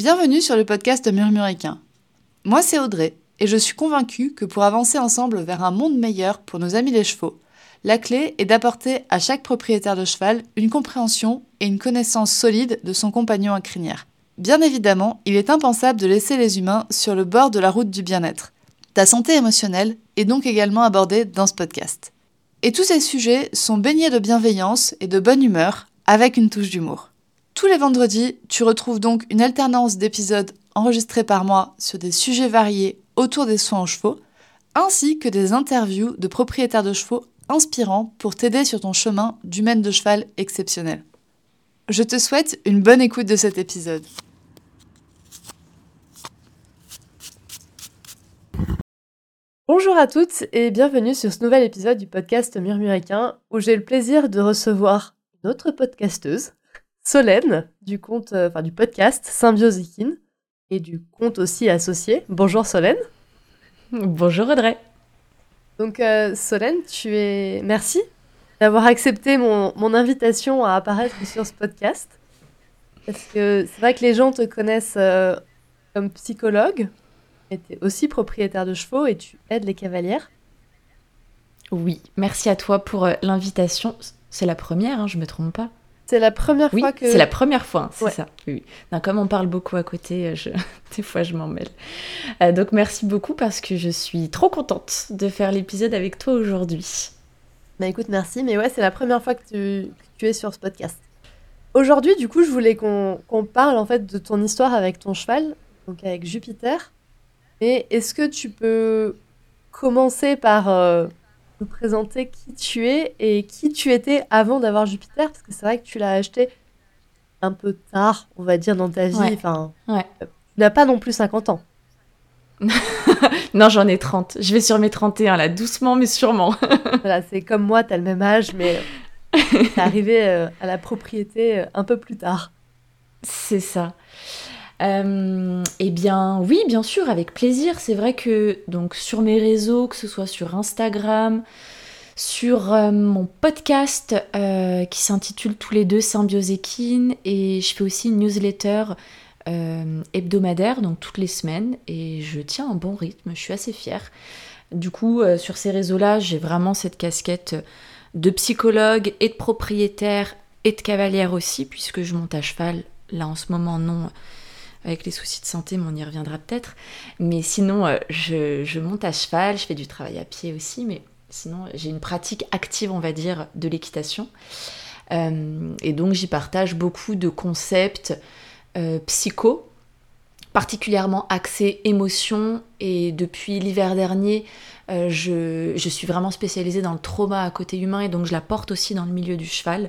Bienvenue sur le podcast Murmuricain. Moi, c'est Audrey, et je suis convaincue que pour avancer ensemble vers un monde meilleur pour nos amis les chevaux, la clé est d'apporter à chaque propriétaire de cheval une compréhension et une connaissance solide de son compagnon à crinière. Bien évidemment, il est impensable de laisser les humains sur le bord de la route du bien-être. Ta santé émotionnelle est donc également abordée dans ce podcast. Et tous ces sujets sont baignés de bienveillance et de bonne humeur, avec une touche d'humour. Tous les vendredis, tu retrouves donc une alternance d'épisodes enregistrés par moi sur des sujets variés autour des soins aux chevaux, ainsi que des interviews de propriétaires de chevaux inspirants pour t'aider sur ton chemin du maître de cheval exceptionnel. Je te souhaite une bonne écoute de cet épisode. Bonjour à toutes et bienvenue sur ce nouvel épisode du podcast Murmuricain où j'ai le plaisir de recevoir une autre podcasteuse, Solène du compte, euh, enfin du podcast Symbiosikin et du compte aussi associé. Bonjour Solène. Bonjour Audrey. Donc euh, Solène, tu es merci d'avoir accepté mon, mon, invitation à apparaître sur ce podcast. Parce que c'est vrai que les gens te connaissent euh, comme psychologue, mais tu es aussi propriétaire de chevaux et tu aides les cavalières. Oui, merci à toi pour l'invitation. C'est la première, hein, je me trompe pas. C'est la première oui, fois que. C'est la première fois, hein, c'est ça. Oui, Non, comme on parle beaucoup à côté, euh, je... des fois je m'en mêle. Euh, donc merci beaucoup parce que je suis trop contente de faire l'épisode avec toi aujourd'hui. Bah écoute, merci. Mais ouais, c'est la première fois que tu, que tu, es sur ce podcast. Aujourd'hui, du coup, je voulais qu'on qu parle en fait de ton histoire avec ton cheval, donc avec Jupiter. Mais est-ce que tu peux commencer par euh, nous présenter qui tu es et qui tu étais avant d'avoir Jupiter Parce que c'est vrai que tu l'as acheté un peu tard, on va dire, dans ta vie. Ouais. Enfin, ouais. tu n'as pas non plus 50 ans. non, j'en ai 30. Je vais sur mes 31, là, doucement mais sûrement. voilà, c'est comme moi, tu as le même âge, mais t'es arrivé euh, à la propriété euh, un peu plus tard. C'est ça. Euh, eh bien, oui, bien sûr, avec plaisir. C'est vrai que donc sur mes réseaux, que ce soit sur Instagram, sur euh, mon podcast euh, qui s'intitule tous les deux Symbiosékin, et je fais aussi une newsletter hebdomadaire, donc toutes les semaines, et je tiens un bon rythme. Je suis assez fière. Du coup, sur ces réseaux-là, j'ai vraiment cette casquette de psychologue et de propriétaire et de cavalière aussi, puisque je monte à cheval. Là, en ce moment, non avec les soucis de santé, mais on y reviendra peut-être. Mais sinon, euh, je, monte à cheval, je fais du travail à pied aussi, mais sinon, j'ai une pratique active, on va dire, de l'équitation. Euh, et donc, j'y partage beaucoup de concepts euh, psycho, particulièrement axés émotion. Et depuis l'hiver dernier, je, je suis vraiment spécialisée dans le trauma à côté humain, et donc je la porte aussi dans le milieu du cheval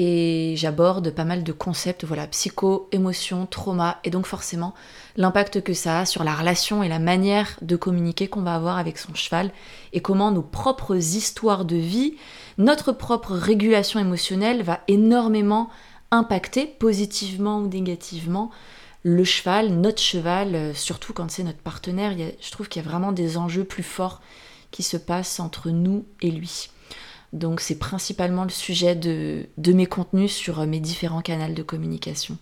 et j'aborde pas mal de concepts, voilà, psycho, émotion, trauma, et donc forcément l'impact que ça a sur la relation et la manière de communiquer qu'on va avoir avec son cheval, et comment nos propres histoires de vie, notre propre régulation émotionnelle va énormément impacter positivement ou négativement le cheval, notre cheval, surtout quand c'est notre partenaire. Je trouve qu'il y a vraiment des enjeux plus forts qui se passent entre nous et lui. Donc c'est principalement le sujet de, de, mes contenus sur mes différents canaux de communication,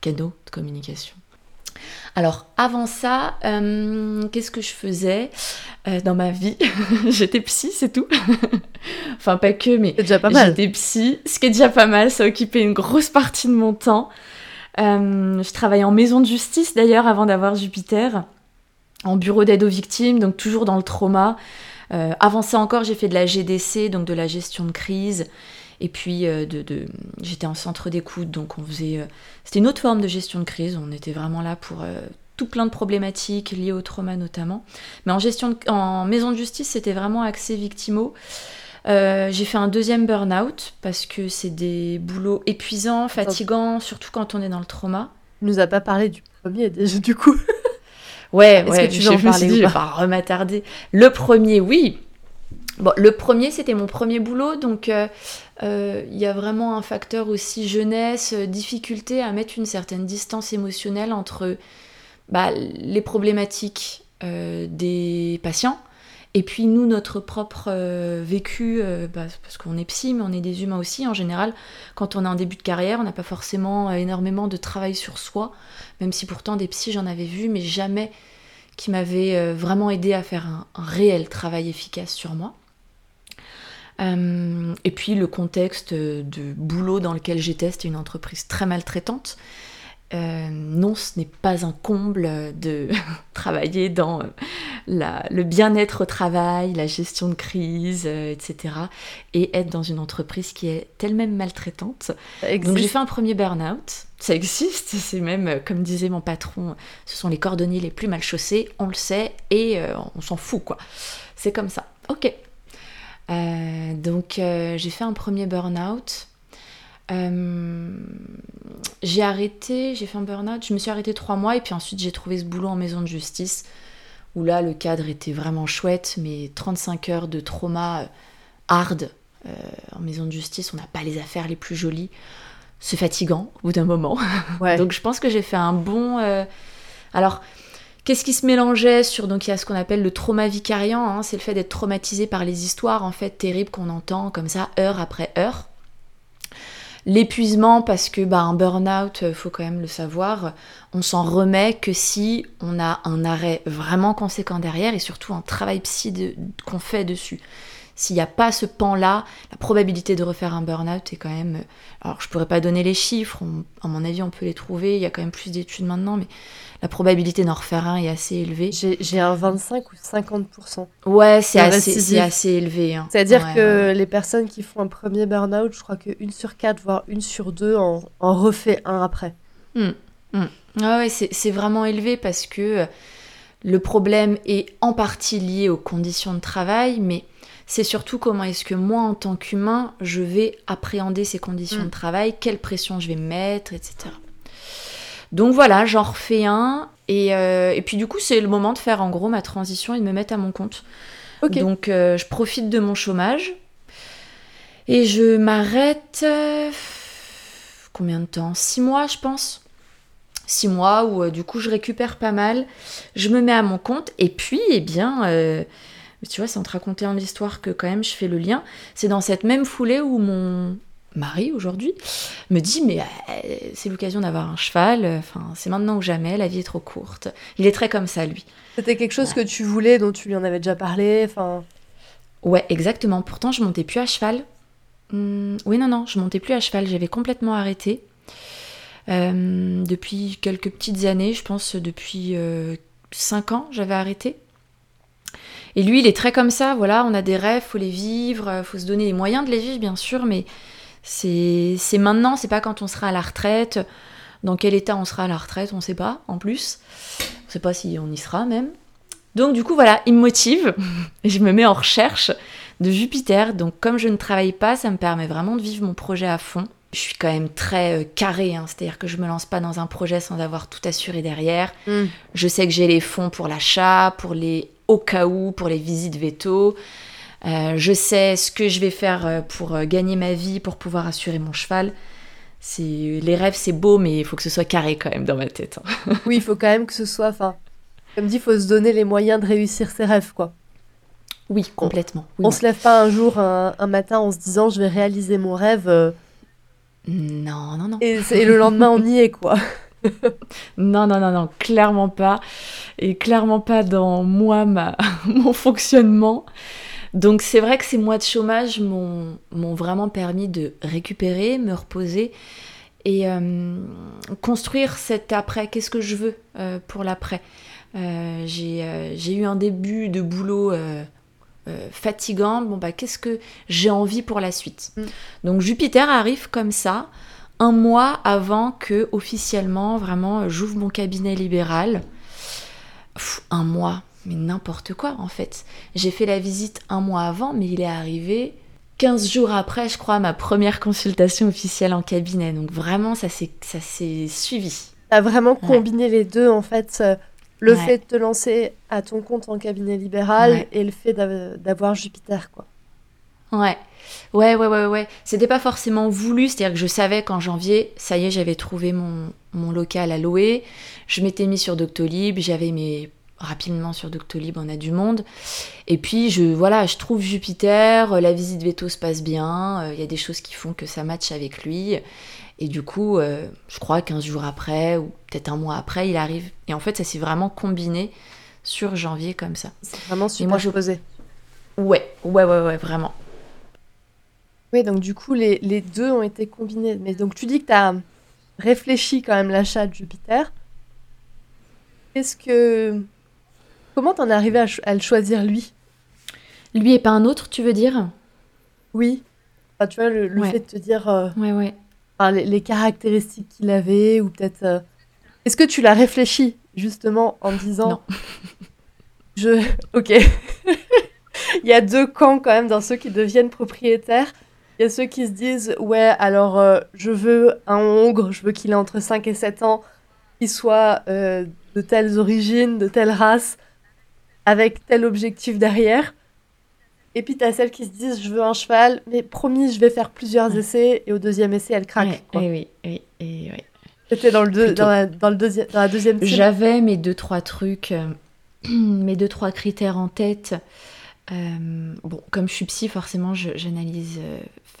canaux de communication. Alors avant ça, euh, qu'est-ce que je faisais euh, dans ma vie? J'étais psy, c'est tout. enfin pas que, mais déjà pas mal. J'étais psy, ce qui est déjà pas mal. Ça occupait une grosse partie de mon temps. Euh, je travaillais en maison de justice d'ailleurs avant d'avoir Jupiter, en bureau d'aide aux victimes, donc toujours dans le trauma. Euh, avant ça encore, j'ai fait de la GDC, donc de la gestion de crise. Et puis, euh, de, de... j'étais en centre d'écoute, donc on faisait. Euh... C'était une autre forme de gestion de crise. On était vraiment là pour euh, tout plein de problématiques liées au trauma notamment. Mais en gestion, de... en maison de justice, c'était vraiment axé victimo. J'ai fait un deuxième burn-out parce que c'est des boulots épuisants, fatigants, surtout quand on est dans le trauma. Il nous a pas parlé du premier déjà du coup. Ouais, ouais, que tu veux en je vais pas remattarder. Le premier, oui. Bon, le premier, c'était mon premier boulot, donc il euh, euh, y a vraiment un facteur aussi jeunesse, difficulté à mettre une certaine distance émotionnelle entre bah, les problématiques euh, des patients Et puis nous, notre propre euh, vécu, euh, bah, parce qu'on est psy, mais on est des humains aussi, en général, quand on est en début de carrière, on n'a pas forcément euh, énormément de travail sur soi, même si pourtant des psys, j'en avais vu, mais jamais qui m'avaient vraiment aidé à faire un, réel travail efficace sur moi. et puis le contexte de boulot dans lequel j'étais, c'était une entreprise très maltraitante. Euh, non, ce n'est pas un comble de travailler dans euh, le bien-être au travail, la gestion de crise, euh, etc. Et être dans une entreprise qui est elle-même maltraitante. Donc j'ai fait un premier burn-out. Ça existe, c'est même, comme disait mon patron, ce sont les cordonniers les plus mal chaussés, on le sait, et on s'en fout, quoi. C'est comme ça. Ok. donc j'ai fait un premier burn-out. Euh, j'ai arrêté, j'ai fait un burn-out, je me suis arrêtée trois mois et puis ensuite j'ai trouvé ce boulot en maison de justice où là le cadre était vraiment chouette, mais 35 heures de trauma euh, hard euh, en maison de justice, on n'a pas les affaires les plus jolies. C'est fatigant au bout d'un moment. donc je pense que j'ai fait un bon. Alors, qu'est-ce qui se mélangeait sur. Donc il y a ce qu'on appelle le trauma vicariant, hein, c'est le fait d'être traumatisé par les histoires en fait terribles qu'on entend comme ça heure après heure. L'épuisement, parce que bah, un burn-out, euh, faut quand même le savoir, on s'en remet que si on a un arrêt vraiment conséquent derrière et surtout un travail psy qu'on fait dessus. S'il n'y a pas ce pan-là, la probabilité de refaire un burn-out est quand même. Euh, alors, je pourrais pas donner les chiffres, à mon avis, on peut les trouver, il y a quand même plus d'études maintenant, mais la probabilité d'en refaire un est assez élevée. J'ai un 25 ou 50%. Ouais, c'est assez, assez, élevé. Hein. C'est-à-dire que les personnes qui font un premier burn-out, je crois qu'une sur quatre, voire une sur deux, en, refait un après. Hmm. Ah ouais, c'est vraiment élevé parce que euh, le problème est en partie lié aux conditions de travail, mais c'est surtout comment est-ce que moi, en tant qu'humain, je vais appréhender ces conditions hmm. de travail, quelle pression je vais mettre, etc. Donc voilà, j'en refais un. Euh, et, puis du coup, c'est le moment de faire en gros ma transition et de me mettre à mon compte. Donc euh, je profite de mon chômage. Et je m'arrête... Euh, combien de temps? Six mois, je pense. Six mois où du coup je récupère pas mal. Je me mets à mon compte. Et puis, eh bien... tu vois, c'est en te racontant l'histoire que quand même je fais le lien. C'est dans cette même foulée où mon, mari aujourd'hui me dit mais euh, c'est l'occasion d'avoir un cheval, enfin c'est maintenant ou jamais, la vie est trop courte. Il est très comme ça lui. C'était quelque chose que tu voulais, dont tu lui en avais déjà parlé, enfin. Ouais, exactement. Pourtant je montais plus à cheval. Hmm, oui non non, je montais plus à cheval, j'avais complètement arrêté. Euh, depuis quelques petites années, je pense depuis 5 euh, ans, j'avais arrêté. Et lui, il est très comme ça, voilà, on a des rêves, faut les vivre, faut se donner les moyens de les vivre, bien sûr, mais c'est maintenant, c'est pas quand on sera à la retraite. Dans quel état on sera à la retraite, on sait pas en plus. On sait pas si on y sera même. Donc du coup voilà, il me motive et je me mets en recherche de Jupiter. Donc comme je ne travaille pas, ça me permet vraiment de vivre mon projet à fond. Je suis quand même très euh, carré, hein. c'est-à-dire que je me lance pas dans un projet sans avoir tout assuré derrière. Hmm. Je sais que j'ai les fonds pour l'achat, pour les au cas où, pour les visites veto. Euh, je sais ce que je vais faire euh, pour euh, gagner ma vie, pour pouvoir assurer mon cheval. Les rêves, c'est beau, mais il faut que ce soit carré quand même dans ma tête. Hein. oui, il faut quand même que ce soit, enfin, comme dit, il faut se donner les moyens de réussir ses rêves, quoi. Oui, complètement. on, ne se lève pas un jour, un, matin, en se disant, je vais réaliser mon rêve. Non, non, non. Et, et le lendemain, on y est, quoi. non, non, non, non, clairement pas. Et clairement pas dans moi, ma, mon fonctionnement. Donc c'est vrai que ces mois de chômage m'ont vraiment permis de récupérer, me reposer et euh, construire cet après. Qu'est-ce que je veux euh, pour l'après? Euh, J'ai eu un début de boulot fatigant. Bon bah qu'est-ce que j'ai envie pour la suite? Mm. Donc Jupiter arrive comme ça un mois avant que officiellement vraiment j'ouvre mon cabinet libéral. un mois, mais n'importe quoi en fait. J'ai fait la visite un mois avant, mais il est arrivé 15 jours après, je crois, ma première consultation officielle en cabinet. Donc vraiment, ça s'est suivi. Tu as vraiment combiné les deux en fait. Euh, le fait de te lancer à ton compte en cabinet libéral et le fait d'avoir Jupiter, quoi. Ouais. Ouais, ouais, ouais, ouais. C'était pas forcément voulu, c'est-à-dire que je savais qu'en janvier, ça y est, j'avais trouvé mon, mon local à louer. Je m'étais mis sur Doctolib, j'avais mes rapidement sur Doctolib, on a du monde. Et puis, je, voilà, je trouve Jupiter, la visite veto se passe bien, il y a des choses qui font que ça matche avec lui. Et du coup, je crois 15 jours après, ou peut-être un mois après, il arrive. Et en fait, ça s'est vraiment combiné sur janvier comme ça. C'est vraiment super moi, je... posé. Ouais, ouais, ouais, ouais, vraiment. Oui, donc du coup, les, les, deux ont été combinés. Mais donc, tu dis que tu as réfléchi quand même l'achat de Jupiter. Qu'est-ce que. Comment t'en es arrivé à, le choisir lui? Lui et pas un autre, tu veux dire? Oui. Enfin, tu vois, le, fait de te dire. Euh, ouais, ouais. les, caractéristiques qu'il avait, ou peut-être. Euh, est-ce que tu l'as réfléchi, justement, en disant. Non. Je. Ok. Il y a deux camps quand même dans ceux qui deviennent propriétaires. Il y a ceux qui se disent Ouais, alors euh, je veux un Hongre, je veux qu'il ait entre 5 et 7 ans, qu'il soit euh, de telles origines, de telle race, avec tel objectif derrière. Et puis tu as celles qui se disent Je veux un cheval, mais promis, je vais faire plusieurs essais, et au deuxième essai, elle craque. Oui, oui, oui, oui. C'était dans, le dans, la, dans, le deuxième, dans la deuxième J'avais mes deux, trois trucs, euh, mes deux, trois critères en tête. Euh, bon, comme je suis psy, forcément, j'analyse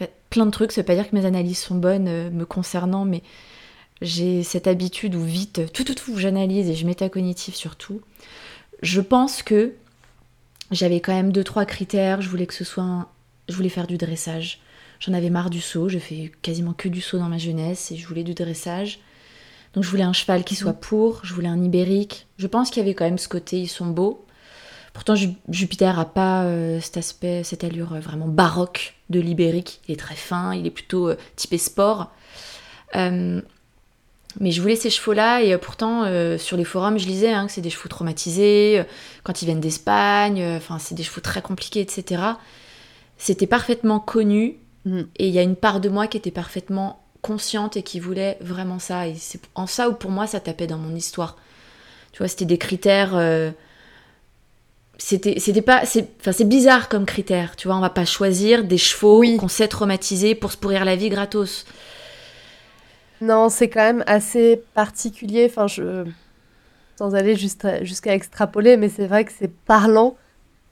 euh, plein de trucs. Ça veut pas dire que mes analyses sont bonnes euh, me concernant, mais j'ai cette habitude où vite, tout, tout, tout, j'analyse et je métacognitive sur tout. Je pense que j'avais quand même deux, trois critères. Je voulais que ce soit. Je voulais faire du dressage. J'en avais marre du saut. Je fais quasiment que du saut dans ma jeunesse et je voulais du dressage. Donc je voulais un cheval qui soit pour. Je voulais un ibérique. Je pense qu'il y avait quand même ce côté, ils sont beaux. Pourtant, Jupiter a pas euh, cet aspect, cette allure euh, vraiment baroque de l'ibérique. Il est très fin, il est plutôt euh, typé sport. mais je voulais ces chevaux-là et pourtant sur les forums je lisais hein, que c'est des chevaux traumatisés quand ils viennent d'Espagne, enfin c'est des chevaux très compliqués, etc. C'était parfaitement connu mm. et il y a une part de moi qui était parfaitement consciente et qui voulait vraiment ça. Et c'est en ça où pour moi ça tapait dans mon histoire. Tu vois, c'était des critères c'était c'était pas c'est enfin c'est bizarre comme critère tu vois on va pas choisir des chevaux qu'on sait traumatiser pour se pourrir la vie gratos. Non c'est quand même assez particulier enfin je sans aller jusqu'à extrapoler mais c'est vrai que c'est parlant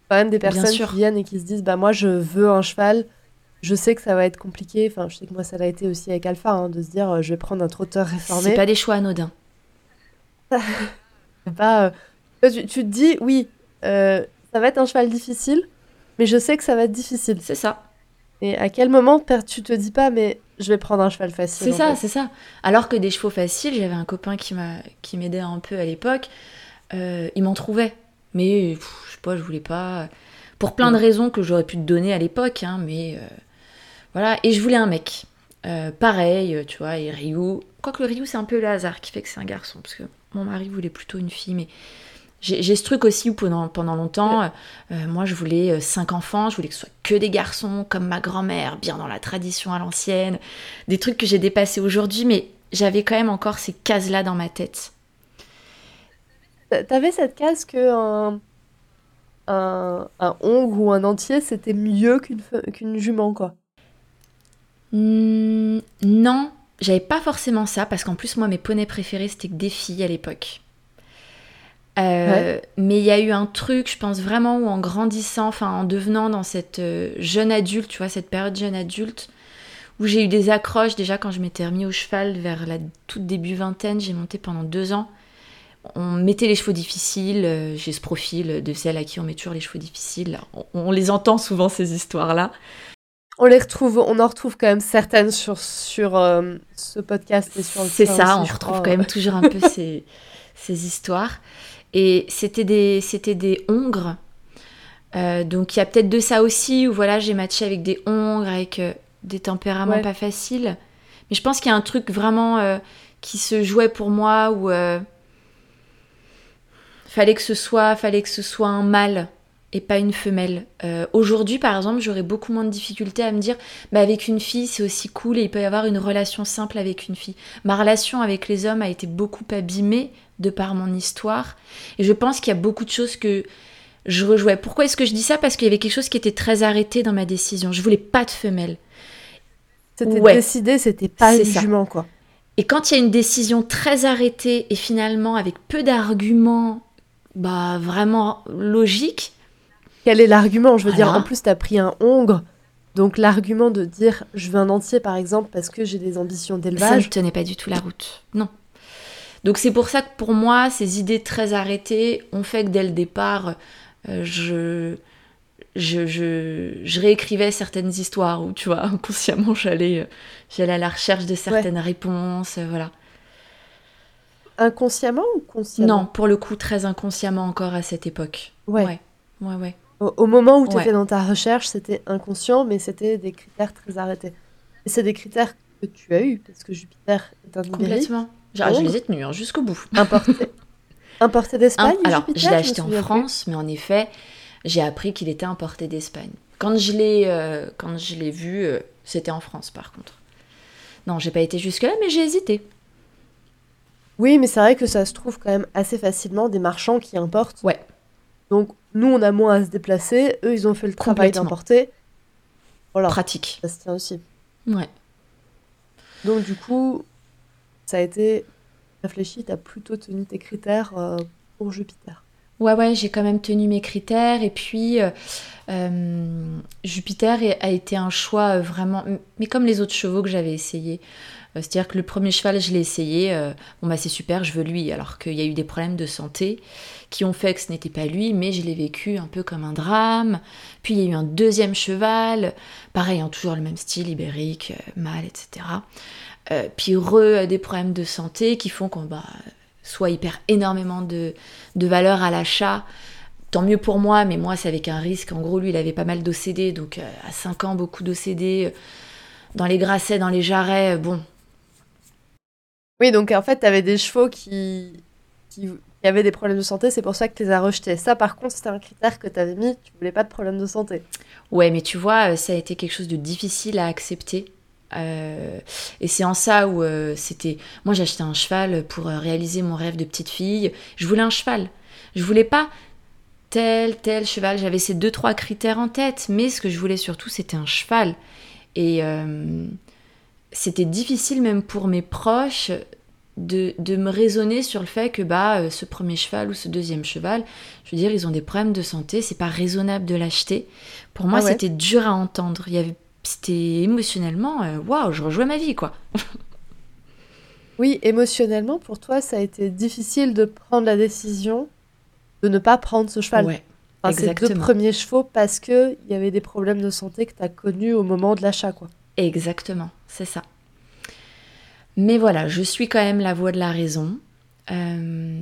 quand même des personnes qui viennent et qui se disent bah moi je veux un cheval je sais que ça va être compliqué enfin je sais que moi ça l'a été aussi avec Alpha hein, de se dire euh, je vais prendre un trotteur réformé. C'est pas des choix anodins. Pas euh, tu, tu te dis oui euh, ça va être un cheval difficile, mais je sais que ça va être difficile. C'est ça. Et à quel moment tu te dis pas, mais je vais prendre un cheval facile C'est ça, c'est ça. Alors que des chevaux faciles, j'avais un copain qui qui m'aidait un peu à l'époque. Euh, il m'en trouvait, mais je sais pas, je voulais pas. Pour plein de raisons que j'aurais pu te donner à l'époque, hein, mais euh, voilà. Et je voulais un mec. pareil, tu vois, et Ryu. Quoique le Ryu, c'est un peu le hasard qui fait que c'est un garçon, parce que mon mari voulait plutôt une fille, mais j'ai ce truc aussi où pendant, pendant longtemps, euh, moi je voulais euh, cinq enfants, je voulais que ce soit que des garçons, comme ma grand-mère, bien dans la tradition à l'ancienne, des trucs que j'ai dépassés aujourd'hui, mais j'avais quand même encore ces cases-là dans ma tête. T'avais cette case que un, un, un hongre ou un entier, c'était mieux qu'une qu'une jument, quoi mmh, Non, j'avais pas forcément ça, parce qu'en plus, moi, mes poneys préférés, c'était que des filles à l'époque. Euh, mais il y a eu un truc, je pense vraiment, où en grandissant, enfin en devenant dans cette euh, jeune adulte, tu vois, cette période jeune adulte, où j'ai eu des accroches déjà quand je m'étais remis au cheval vers la toute début vingtaine, j'ai monté pendant deux ans. On mettait les chevaux difficiles, euh, j'ai ce profil de celle à qui on met toujours les chevaux difficiles. On, les entend souvent ces histoires-là. On les retrouve, on en retrouve quand même certaines sur, sur ce podcast et sur C'est ça, on retrouve quand même toujours un peu ces, ces histoires. Et c'était des, c'était des hongres. Euh, donc il y a peut-être de ça aussi, où voilà, j'ai matché avec des hongres, avec euh, des tempéraments pas faciles. Mais je pense qu'il y a un truc vraiment euh, qui se jouait pour moi, où fallait que ce soit, fallait que ce soit un mâle et pas une femelle. Aujourd'hui, par exemple, j'aurais beaucoup moins de difficultés à me dire, bah, avec une fille, c'est aussi cool et il peut y avoir une relation simple avec une fille. Ma relation avec les hommes a été beaucoup abîmée de par mon histoire. Et je pense qu'il y a beaucoup de choses que je rejouais. Pourquoi est-ce que je dis ça? Parce qu'il y avait quelque chose qui était très arrêté dans ma décision. Je voulais pas de femelle. C'était décidé, c'était pas le jument, quoi. Et quand il y a une décision très arrêtée et finalement avec peu d'arguments, bah, vraiment logique. Quel est l'argument? Je veux dire, en plus, tu as pris un hongre. Donc, l'argument de dire je veux un entier, par exemple, parce que j'ai des ambitions Ça ne d'élevage. tenait pas du tout la route. Non. Donc c'est pour ça que pour moi, ces idées très arrêtées ont fait que dès le départ, euh, je, je, je, je réécrivais certaines histoires où, tu vois, inconsciemment, j'allais, euh, j'allais à la recherche de certaines réponses. euh, voilà. Inconsciemment ou consciemment? Non, pour le coup, très inconsciemment encore à cette époque. Ouais. Ouais, ouais. ouais. Au, au moment où tu Ouais. étais dans ta recherche, c'était inconscient, mais c'était des critères très arrêtés. Et c'est des critères que tu as eus, parce que Jupiter est un Complètement. Oh. je les ai tenus hein, jusqu'au bout. importé, importé d'Espagne. Alors, Jupiter, je l'ai acheté en plus. France, mais en effet, j'ai appris qu'il était importé d'Espagne. Quand je l'ai, euh, quand je l'ai vu, euh, c'était en France, par contre. Non, j'ai pas été jusque là, mais j'ai hésité. Oui, mais c'est vrai que ça se trouve quand même assez facilement des marchands qui importent. Ouais. Donc, nous, on a moins à se déplacer. Eux, ils ont fait le travail d'importer. Voilà, Pratique. ça se tient aussi. Ouais. Donc, du coup, ça a été réfléchi. Tu as plutôt tenu tes critères euh, pour Jupiter. Ouais, ouais, j'ai quand même tenu mes critères. Et puis, euh, euh, Jupiter a été un choix vraiment. Mais comme les autres chevaux que j'avais essayés. Euh, C'est-à-dire que le premier cheval, je l'ai essayé. bon, bah, c'est super, je veux lui. Alors qu'il y a eu des problèmes de santé qui ont fait que ce n'était pas lui, mais je l'ai vécu un peu comme un drame. Puis, il y a eu un deuxième cheval. Pareil, hein, toujours le même style, ibérique, mâle, etc. Euh, puis, re, euh, des problèmes de santé qui font qu'on bah, soit il perd énormément de, de valeur à l'achat. Tant mieux pour moi, mais moi, c'est avec un risque. En gros, lui, il avait pas mal d'OCD, donc euh, à 5 ans, beaucoup d'OCD. euh, Dans les grassets, dans les jarrets, bon, Oui, donc en fait, tu avais des chevaux qui... qui qui avaient des problèmes de santé. C'est pour ça que tu les as rejetés. Ça, par contre, c'était un critère que tu avais mis. Tu voulais pas de problème de santé. Ouais, mais tu vois, ça a été quelque chose de difficile à accepter. Euh, et c'est en ça où euh, c'était. Moi, acheté un cheval pour euh, réaliser mon rêve de petite fille. Je voulais un cheval. Je voulais pas tel, tel cheval. J'avais ces deux, trois critères en tête. Mais ce que je voulais surtout, c'était un cheval. Et euh, c'était difficile, même pour mes proches, de, de me raisonner sur le fait que bah, ce premier cheval ou ce deuxième cheval, je veux dire, ils ont des problèmes de santé. C'est pas raisonnable de l'acheter. Pour moi, Ah ouais. c'était dur à entendre. Il y avait, c'était émotionnellement, euh, waouh, je rejouais ma vie, quoi. Oui, émotionnellement, pour toi, ça a été difficile de prendre la décision de ne pas prendre ce cheval. Ouais, Enfin, ces deux premiers chevaux parce que il y avait des problèmes de santé que tu as connus au moment de l'achat, quoi. exactement, c'est ça. Mais voilà, je suis quand même la voix de la raison. Euh,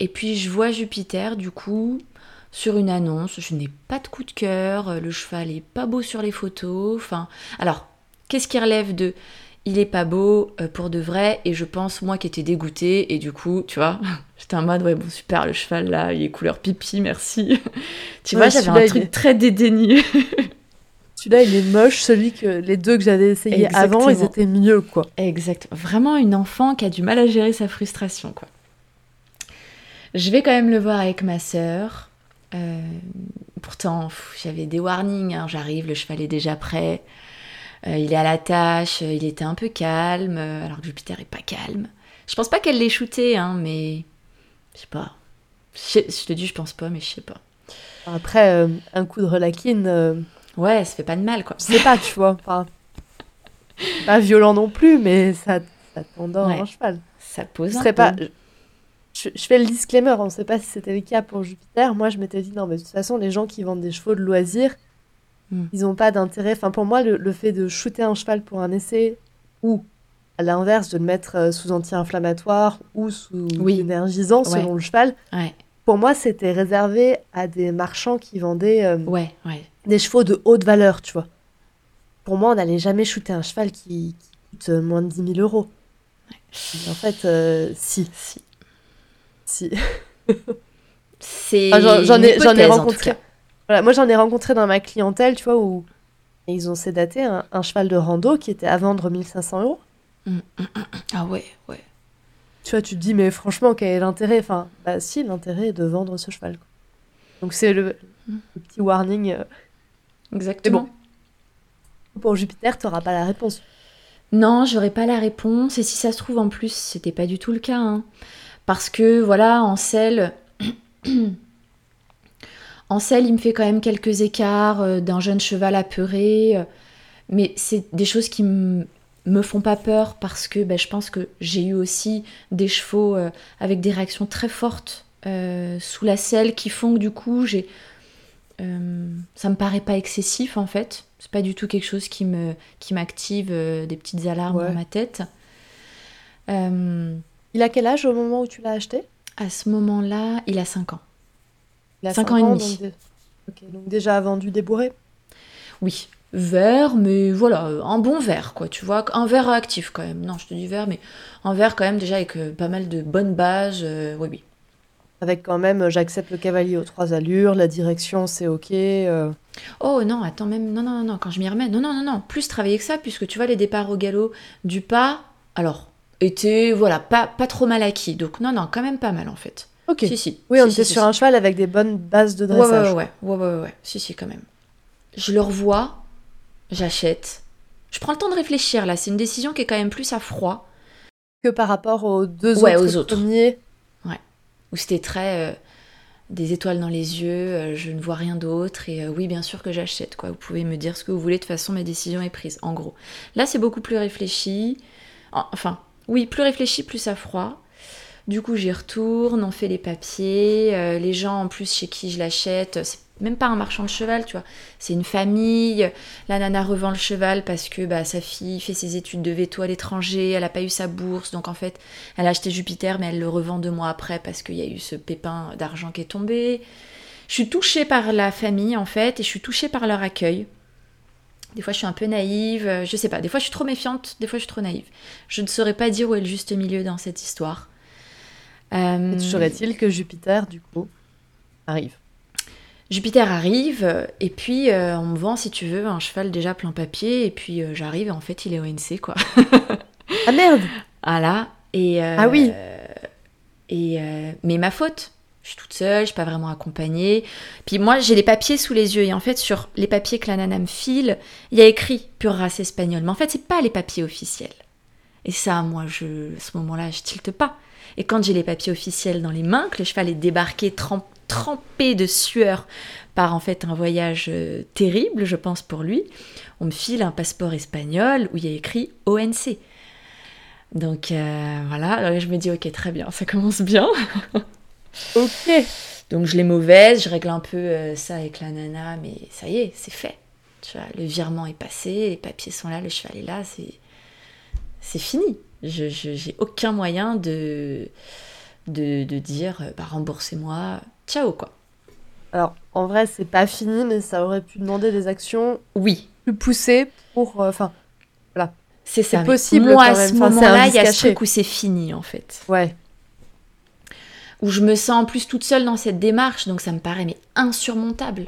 Et puis je vois Jupiter, du coup, sur une annonce. Je n'ai pas de coup de cœur. euh, Le cheval est pas beau sur les photos. Enfin, alors, qu'est-ce qui relève de il est pas beau euh, pour de vrai et je pense moi qui étais dégoûtée et du coup tu vois j'étais en mode ouais bon super le cheval là il est couleur pipi merci tu Ouais, vois j'avais un truc est- très dédaigneux Celui-là, il est moche. Celui que les deux que j'avais essayé avant, ils étaient mieux, quoi. Exact. Vraiment une enfant qui a du mal à gérer sa frustration, quoi. Je vais quand même le voir avec ma sœur. Euh, pourtant, j'avais des warnings. hein. J'arrive, le cheval est déjà prêt. Euh, il est à la tâche. Il était un peu calme. alors que Jupiter est pas calme. Je pense pas qu'elle l'ait shooté, hein, mais je sais pas. Je, te dis, je pense pas, mais je sais pas. Après, euh, un coup de relakine, euh, Ouais, ça fait pas de mal, quoi. je sais pas, tu vois. Enfin, pas violent non plus, mais ça, ça t'endort Ouais. un cheval. Ça pose un peu. pas. Je, je fais le disclaimer, on ne sait pas si c'était le cas pour Jupiter. Moi, je m'étais dit, non, mais de toute façon, les gens qui vendent des chevaux de loisirs, Hmm. ils n'ont pas d'intérêt. Enfin, pour moi, le, le fait de shooter un cheval pour un essai, ou à l'inverse, de le mettre euh, sous anti-inflammatoire ou sous Oui. énergisant selon le cheval, Ouais, pour moi, c'était réservé à des marchands qui vendaient euh, ouais, des chevaux de haute valeur, tu vois. Pour moi, on n'allait jamais shooter un cheval qui, qui coûte euh, moins de 10 000 euros. En fait, euh, si, Si. Si. C'est Ah, j'en- ai- rencontré. Voilà, moi, j'en ai rencontré dans ma clientèle, tu vois, où ils ont sédaté un, un cheval de rando qui était à vendre 1500 euros. Ah ouais, ouais. Tu vois, tu te dis, mais franchement, quel est l'intérêt? Enfin, bah si, l'intérêt est de vendre ce cheval. quoi. Donc c'est le, le petit warning. euh, Exactement. Pour Jupiter, tu n'auras pas la réponse. Non, j'aurais pas la réponse. Et si ça se trouve, en plus, c'était pas du tout le cas. hein. Parce que, voilà, en selle, En selle, il me fait quand même quelques écarts euh, d'un jeune cheval apeuré, euh, mais c'est des choses qui m- me font pas peur parce que ben, je pense que j'ai eu aussi des chevaux euh, avec des réactions très fortes euh, sous la selle qui font que du coup j'ai euh, ça me paraît pas excessif en fait. C'est pas du tout quelque chose qui me qui m'active des petites alarmes Ouais. dans ma tête. Il a quel âge au moment où tu l'as acheté? À ce moment-là, il a 5 ans. Il a Cinq cinq ans et demi. Donc, dé- Ok, donc déjà vendu débourré? Oui, vert, mais voilà, un bon vert, quoi, tu vois, un vert actif quand même. Non, je te dis vert, mais un vert quand même déjà avec euh, pas mal de bonnes bases. euh, oui, oui. Avec quand même, euh, j'accepte le cavalier aux trois allures, la direction c'est ok. Oh non, attends, même, non, non, non, non, quand je m'y remets, non, non, non, non, plus travailler que ça, puisque tu vois, les départs au galop du pas, alors, étaient, voilà, pas, pas trop mal acquis. Donc, non, non, quand même pas mal en fait. Ok. Si, si. Oui, on Si, était si, sur un cheval avec des bonnes bases de Ouais, ouais, dressage. ouais, ouais, ouais, ouais, ouais, si, si, quand même. Je le revois, j'achète. Je prends le temps de réfléchir là, c'est une décision qui est quand même plus à froid. Que par rapport aux deux Ouais, autres, aux autres. premiers. où c'était très euh, des étoiles dans les yeux, euh, je ne vois rien d'autre, et euh, oui, bien sûr que j'achète, quoi. Vous pouvez me dire ce que vous voulez, de toute façon, ma décision est prise, en gros. Là, c'est beaucoup plus réfléchi. En- Enfin, oui, plus réfléchi, plus à froid. Du coup, j'y retourne, on fait les papiers. euh, les gens, en plus, chez qui je l'achète, c'est même pas un marchand de cheval, tu vois. C'est une famille. La nana revend le cheval parce que bah, sa fille fait ses études de veto à l'étranger, elle n'a pas eu sa bourse, donc en fait, elle a acheté Jupiter, mais elle le revend deux mois après parce qu'il y a eu ce pépin d'argent qui est tombé. Je suis touchée par la famille, en fait, et je suis touchée par leur accueil. Des fois, je suis un peu naïve, euh, je sais pas. Des fois, je suis trop méfiante, des fois, je suis trop naïve. Je ne saurais pas dire où est le juste milieu dans cette histoire. Euh, est-il que Jupiter, du coup, arrive. Jupiter arrive, euh, et puis euh, on me vend, si tu veux, un cheval déjà plein papier, et puis euh, j'arrive, et en fait, il est ONC, quoi. Ah merde Voilà. Et, euh, Ah oui. Et, mais ma faute. Je suis toute seule, je suis pas vraiment accompagnée. Puis moi, j'ai les papiers sous les yeux. Et en fait, sur les papiers que la nana me file, il y a écrit pure race espagnole. Mais en fait, c'est pas les papiers officiels. Et ça, moi, je, à ce moment-là, je tilte pas. Et quand j'ai les papiers officiels dans les mains, que le cheval est débarqué trem- trempé de sueur par en fait un voyage euh, terrible, je pense pour lui, on me file un passeport espagnol où il y a écrit ONC. Donc euh, voilà, alors je me dis ok très bien, ça commence bien. Ok. Donc je l'ai mauvaise, je règle un peu euh, ça avec la nana, mais ça y est, c'est fait. Tu vois, le virement est passé, les papiers sont là, le cheval est là, c'est c'est fini. Je j'ai aucun moyen de de, de dire euh, bah remboursez-moi, ciao quoi. Alors, en vrai, c'est pas fini, mais ça aurait pu demander des actions Oui, plus poussées pour. euh, Enfin, c'est ça. C'est mais possible Moi à ce moment-là, il y a ce truc où c'est fini en fait. ouais. Où je me sens en plus toute seule dans cette démarche, donc ça me paraît mais insurmontable.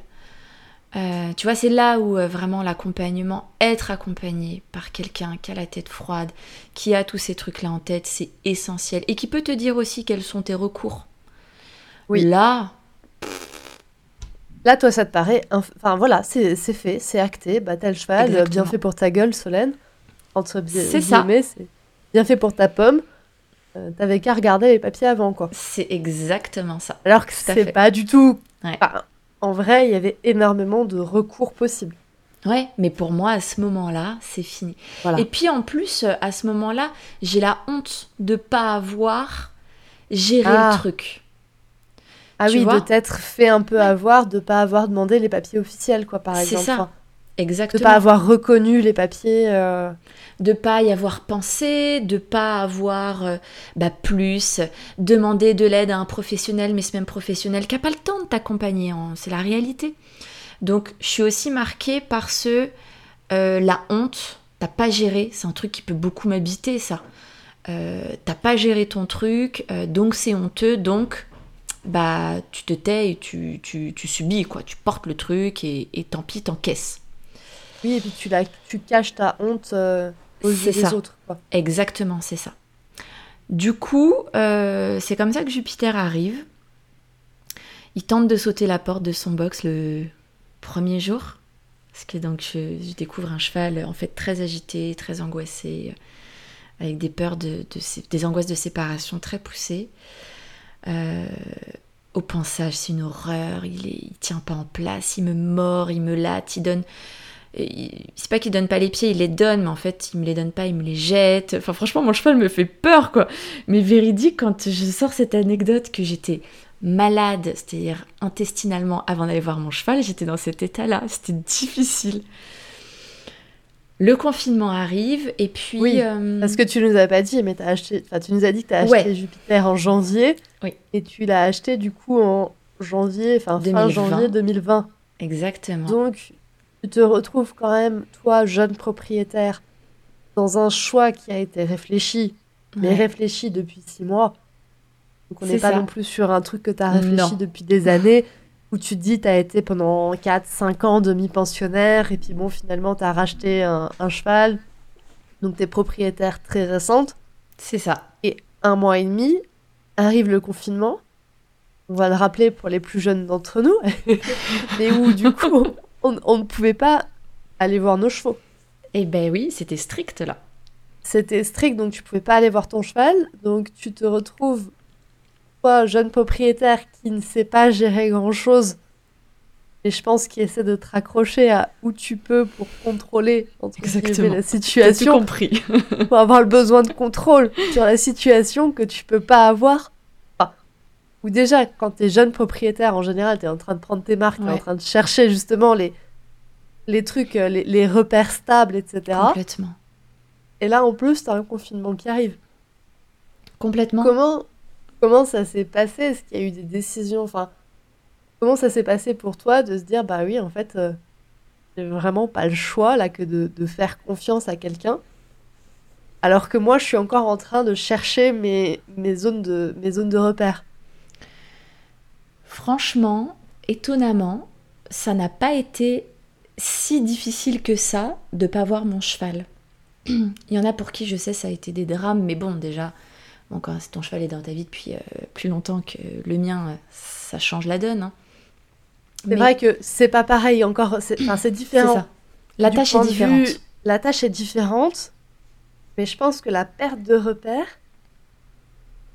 Euh, tu vois, c'est là où euh, vraiment l'accompagnement, être accompagné par quelqu'un qui a la tête froide, qui a tous ces trucs-là en tête, c'est essentiel. Et qui peut te dire aussi quels sont tes recours. Oui. Là, Là, toi, ça te paraît. inf- Enfin, voilà, c'est c'est fait, c'est acté. Bah, t'as le cheval, euh, bien fait pour ta gueule, Solène. Entre bi- C'est ça. c'est bien fait pour ta pomme. Euh, T'avais qu'à regarder les papiers avant, quoi. c'est exactement ça. Alors que c'est fait. pas du tout. Ouais. Enfin, en vrai, il y avait énormément de recours possibles. Ouais, mais pour moi, à ce moment-là, c'est fini. Voilà. Et puis en plus, euh, à ce moment-là, j'ai la honte de pas avoir géré Ah. le truc. Ah Tu oui, de t'être fait un peu avoir, de pas avoir demandé les papiers officiels, quoi, par C'est exemple. ça. Enfin, de Exactement. pas avoir reconnu les papiers. euh, de pas y avoir pensé, de pas avoir euh, bah, plus demandé de l'aide à un professionnel, mais ce même professionnel qui a pas le temps de t'accompagner, c'est la réalité. Donc je suis aussi marquée par ce euh, la honte, t'as pas géré, c'est un truc qui peut beaucoup m'habiter ça. Euh, t'as pas géré ton truc, euh, donc c'est honteux, donc bah tu te tais tu, tu, tu subis quoi, tu portes le truc et, tant pis t'encaisses. Oui, et puis tu, la... tu caches ta honte aux yeux C'est des ça. autres, quoi. Exactement, c'est ça. Du coup, euh, c'est comme ça que Jupiter arrive. Il tente de sauter la porte de son box le premier jour. Parce que donc je, je découvre un cheval en fait très agité, très angoissé, avec des peurs de, de sé- des angoisses de séparation très poussées. Euh, au pansage, c'est une horreur. Il, est, il tient pas en place, il me mord, il me latte, il donne. C'est pas qu'il donne pas les pieds, il les donne, mais en fait, il me les donne pas, il me les jette. Enfin, franchement, mon cheval me fait peur, quoi. Mais véridique, quand je sors cette anecdote que j'étais malade, c'est-à-dire intestinalement, avant d'aller voir mon cheval, j'étais dans cet état-là. C'était difficile. Le confinement arrive et puis. Oui, euh, parce que tu nous as pas dit, mais as acheté, tu nous as dit que tu as acheté Jupiter en janvier. Oui. Et tu l'as acheté du coup en janvier, enfin fin janvier 2020. Exactement. Donc, tu te retrouves quand même, toi, jeune propriétaire, dans un choix qui a été réfléchi, mais réfléchi depuis six mois. Donc, on n'est pas non plus sur un truc que tu as réfléchi depuis des années où tu te dis, tu as été pendant 4-5 ans demi-pensionnaire, et puis bon, finalement, tu as racheté un, cheval, donc tu es propriétaire très récente. C'est ça. Et un mois et demi, arrive le confinement, on va le rappeler pour les plus jeunes d'entre nous, mais où du coup, on, on, ne pouvait pas aller voir nos chevaux. Eh ben oui, c'était strict là. C'était strict, donc tu pouvais pas aller voir ton cheval, donc tu te retrouves toi, jeune propriétaire qui ne sait pas gérer grand-chose, et je pense qu'il essaie de te raccrocher à où tu peux pour contrôler Exactement. la situation. Tout compris. pour avoir le besoin de contrôle sur la situation que tu peux pas avoir. Ou déjà, quand tu es jeune propriétaire, en général, tu es en train de prendre tes marques, tu es en train de chercher justement les, les trucs, euh, les, les repères stables, etc. Complètement. Et là, en plus, tu as un confinement qui arrive. Complètement. Comment, Comment ça s'est passé? Est-ce qu'il y a eu des décisions? Enfin, comment ça s'est passé pour toi de se dire bah oui, en fait, euh, j'ai vraiment pas le choix là que de, de faire confiance à quelqu'un? Alors que moi, je suis encore en train de chercher mes, mes, zones, de, mes zones de repère. Franchement, étonnamment, ça n'a pas été si difficile que ça de pas voir mon cheval. Il y en a pour qui je sais ça a été des drames, mais bon, déjà, Bon, quand ton cheval est dans ta vie depuis euh, plus longtemps que le mien, ça change la donne. Hein. C'est vrai que c'est pas pareil encore, c'est différent. Ça. La tâche est différente. la tâche est différente, mais je pense que la perte de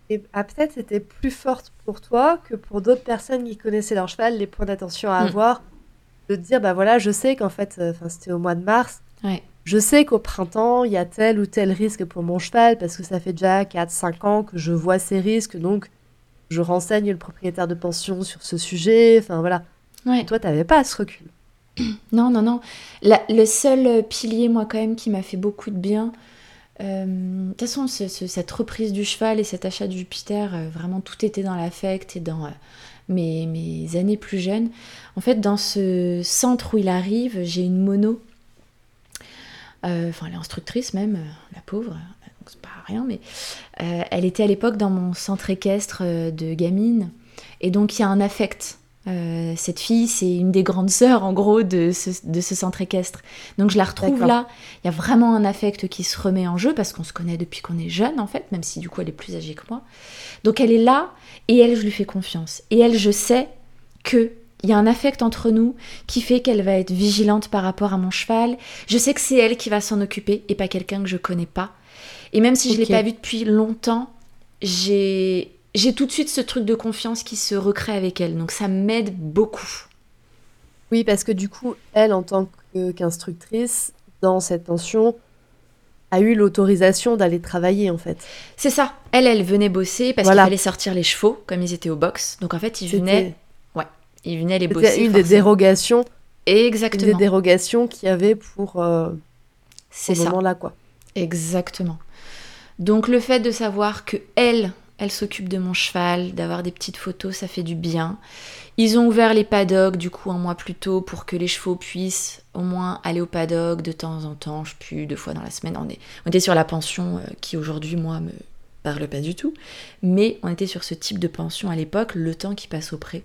repère a peut-être été plus forte pour toi que pour d'autres personnes qui connaissaient leur cheval, les points d'attention à hmm. avoir, de dire bah voilà, je sais qu'en fait, euh, c'était au mois de mars. Ouais. Je sais qu'au printemps, il y a tel ou tel risque pour mon cheval parce que ça fait déjà 4-5 ans que je vois ces risques, donc je renseigne le propriétaire de pension sur ce sujet. Enfin voilà. Ouais. toi, tu n'avais pas ce recul. Non, non, non. le seul pilier, moi, quand même, qui m'a fait beaucoup de bien, de toute façon, cette reprise du cheval et cet achat de Jupiter, euh, vraiment tout était dans l'affect et dans euh, mes, mes, années plus jeunes. En fait, dans ce centre où il arrive, j'ai une mono euh, enfin elle est instructrice même, euh, la pauvre, donc c'est pas rien, mais euh, elle était à l'époque dans mon centre équestre de gamine, et donc il y a un affect. Cette fille, c'est une des grandes sœurs en gros de ce, de ce centre équestre. Donc je la retrouve là. Il y a vraiment un affect qui se remet en jeu parce qu'on se connaît depuis qu'on est jeune en fait, même si du coup elle est plus âgée que moi. Donc elle est là et elle, je lui fais confiance. Et elle, je sais que il y a un affect entre nous qui fait qu'elle va être vigilante par rapport à mon cheval. Je sais que c'est elle qui va s'en occuper et pas quelqu'un que je connais pas. Et même si je ne l'ai pas vu depuis longtemps, j'ai j'ai tout de suite ce truc de confiance qui se recrée avec elle. Donc ça m'aide beaucoup. Oui, parce que du coup, elle, en tant qu'instructrice, dans cette pension, a eu l'autorisation d'aller travailler en fait. C'est ça. Elle, elle venait bosser parce qu'il fallait sortir les chevaux comme ils étaient au box. Donc en fait, ils venaient il venait les bosser. C'était une des dérogations. Exactement. Une des dérogations qu'il y avait pour euh, ce moment-là, quoi. Exactement. Donc le fait de savoir que elle, elle s'occupe de mon cheval, d'avoir des petites photos, ça fait du bien. Ils ont ouvert les paddocks du coup un mois plus tôt pour que les chevaux puissent au moins aller au paddock de temps en temps, je plus, deux fois dans la semaine. On était sur la pension euh, qui aujourd'hui, moi, me parle pas du tout. Mais on était sur ce type de pension à l'époque, le temps qui passe au pré.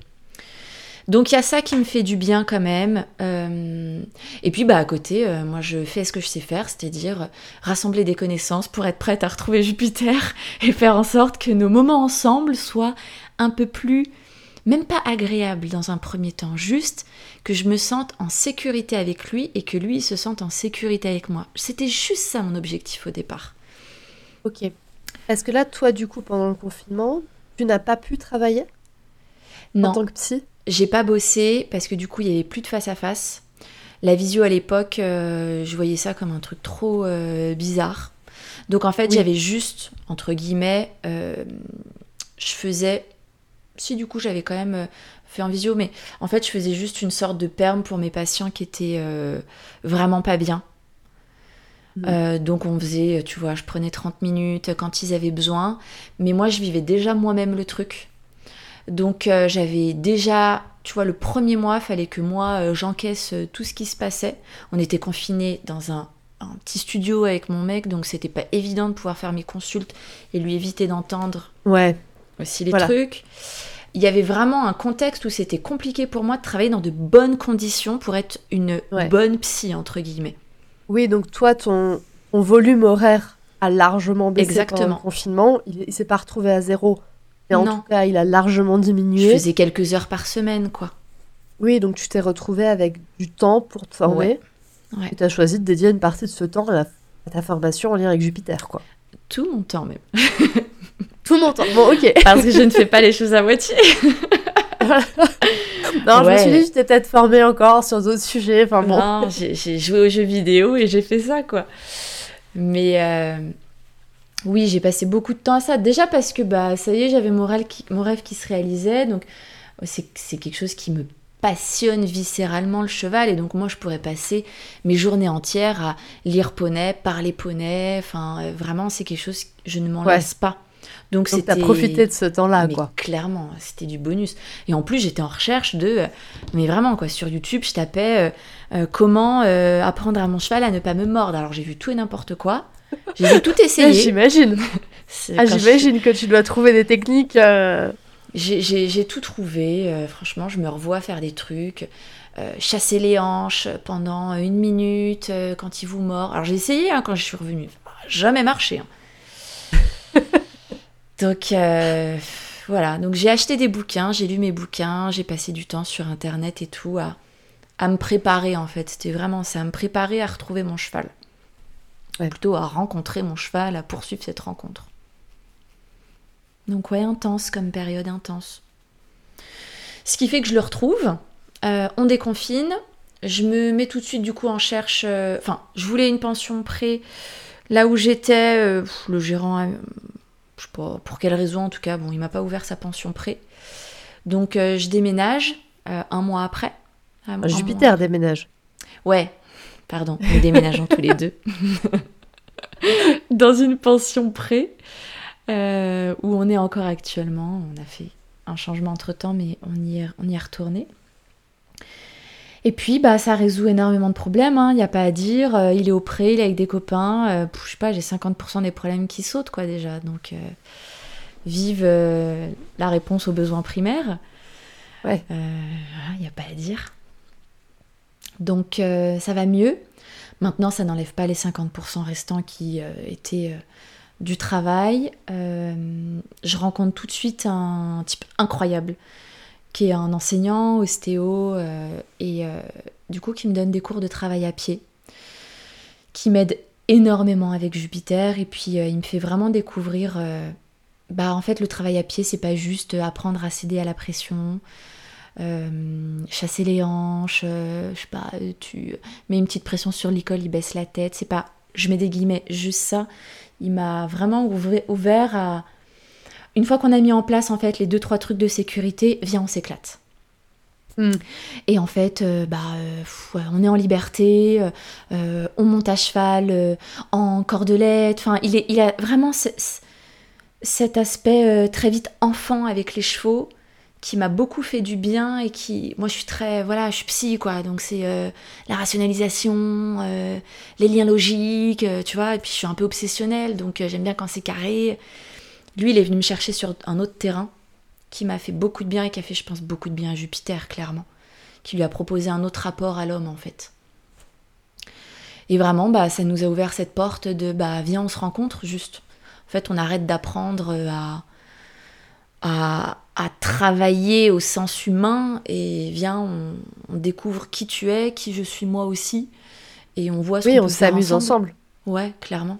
Donc il y a ça qui me fait du bien quand même. Euh, et puis bah à côté, euh, moi je fais ce que je sais faire, c'est-à-dire rassembler des connaissances pour être prête à retrouver Jupiter et faire en sorte que nos moments ensemble soient un peu plus, même pas agréables dans un premier temps, juste que je me sente en sécurité avec lui et que lui se sente en sécurité avec moi. C'était juste ça mon objectif au départ. Ok. Est-ce que là, toi, du coup, pendant le confinement, tu n'as pas pu travailler? En tant que psy? J'ai pas bossé parce que du coup, il y avait plus de face à face. La visio à l'époque, je voyais ça comme un truc trop bizarre. Donc en fait, j'avais juste, entre guillemets, je faisais. Si du coup, j'avais quand même fait en visio, mais en fait, je faisais juste une sorte de perme pour mes patients qui étaient euh, vraiment pas bien. Mm. Euh, donc on faisait, tu vois, je prenais 30 minutes quand ils avaient besoin, mais moi je vivais déjà moi-même le truc. Donc euh, j'avais déjà, tu vois, le premier mois, fallait que moi j'encaisse tout ce qui se passait. On était confinés dans un, un, petit studio avec mon mec, donc c'était pas évident de pouvoir faire mes consultes et lui éviter d'entendre ouais. aussi les trucs il y avait vraiment un contexte où c'était compliqué pour moi de travailler dans de bonnes conditions pour être une bonne psy, entre guillemets. Oui, donc toi, ton, volume horaire a largement baissé Exactement. pendant le confinement. Il, ne s'est pas retrouvé à zéro. Mais en tout cas, il a largement diminué. Je faisais quelques heures par semaine, quoi. Oui, donc tu t'es retrouvé avec du temps pour te former. Et tu as choisi de dédier une partie de ce temps à, à ta formation en lien avec Jupiter, quoi. Tout mon temps, même. Tout mon temps. Bon, ok. Parce que je ne fais pas les choses à moitié. non, je me suis dit, j'étais peut-être formée encore sur d'autres sujets. Enfin bon. Non, j'ai joué aux jeux vidéo et j'ai fait ça, quoi. Mais euh, oui, j'ai passé beaucoup de temps à ça. Déjà parce que, bah, ça y est, j'avais mon, rêve qui, mon rêve qui se réalisait. Donc, c'est quelque chose qui me passionne viscéralement le cheval et donc moi je pourrais passer mes journées entières à lire poney, parler poney, enfin euh, vraiment c'est quelque chose je ne m'en lasse pas. Donc, t'as profité de ce temps-là, quoi. Clairement, c'était du bonus. Et en plus, j'étais en recherche de, mais vraiment quoi, sur YouTube, je tapais euh, euh, comment euh, apprendre à mon cheval à ne pas me mordre. Alors j'ai vu tout et n'importe quoi. J'ai tout essayé. j'imagine. ah, j'imagine que tu dois trouver des techniques. J'ai tout trouvé. franchement, je me revois faire des trucs. chasser les hanches pendant une minute quand il vous mord. Alors j'ai essayé hein, quand je suis revenue. Jamais marché. Hein. Donc euh, voilà, donc j'ai acheté des bouquins, j'ai lu mes bouquins, j'ai passé du temps sur internet et tout à, à me préparer en fait. C'était vraiment ça, à me préparer à retrouver mon cheval. Plutôt à rencontrer mon cheval, à poursuivre cette rencontre. Donc ouais, intense comme période intense. Ce qui fait que je le retrouve, euh, on déconfine, je me mets tout de suite du coup en cherche, euh, enfin je voulais une pension près là où j'étais, le gérant je sais pas pour quelle raison en tout cas, bon, il m'a pas ouvert sa pension prêt. Donc euh, je déménage euh, un mois après. Jupiter déménage. Ouais, pardon, nous déménageons tous les deux. Dans une pension prêt euh, où on est encore actuellement. On a fait un changement entre temps, mais on y est, on y est retourné. Et puis, bah, ça résout énormément de problèmes, il hein, n'y a pas à dire. Euh, il est au pré, il est avec des copains. Euh, je sais pas, j'ai 50% des problèmes qui sautent, quoi, déjà. Donc, euh, vive la réponse aux besoins primaires. Ouais. Il n'y a pas à dire. Donc, ça va mieux. Maintenant, ça n'enlève pas les 50% restants qui étaient du travail. je rencontre tout de suite un type incroyable qui est un enseignant, ostéo, euh, et euh, du coup qui me donne des cours de travail à pied, qui m'aide énormément avec Jupiter, et puis euh, il me fait vraiment découvrir, bah en fait le travail à pied c'est pas juste apprendre à céder à la pression, chasser les hanches, je sais pas, tu mets une petite pression sur l'école, il baisse la tête, c'est pas, je mets des guillemets, juste ça, il m'a vraiment ouvert à une fois qu'on a mis en place en fait les deux trois trucs de sécurité, viens on s'éclate. Hmm. Et en fait, euh, bah, euh, on est en liberté, euh, on monte à cheval, en cordelette. Enfin, il, est, il a vraiment cet aspect très vite enfant avec les chevaux qui m'a beaucoup fait du bien et qui, moi, je suis très, voilà, je suis psy quoi. Donc c'est la rationalisation, les liens logiques, tu vois. Et puis je suis un peu obsessionnelle, donc j'aime bien quand c'est carré. Lui, il est venu me chercher sur un autre terrain qui m'a fait beaucoup de bien et qui a fait, je pense, beaucoup de bien à Jupiter, clairement. Qui lui a proposé un autre rapport à l'homme, en fait. Et vraiment, bah, ça nous a ouvert cette porte de bah, viens, on se rencontre juste. En fait, on arrête d'apprendre à, à, travailler au sens humain et viens, on, découvre qui tu es, qui je suis moi aussi. Et on voit ce Oui, on s'amuse ensemble. Ouais, clairement.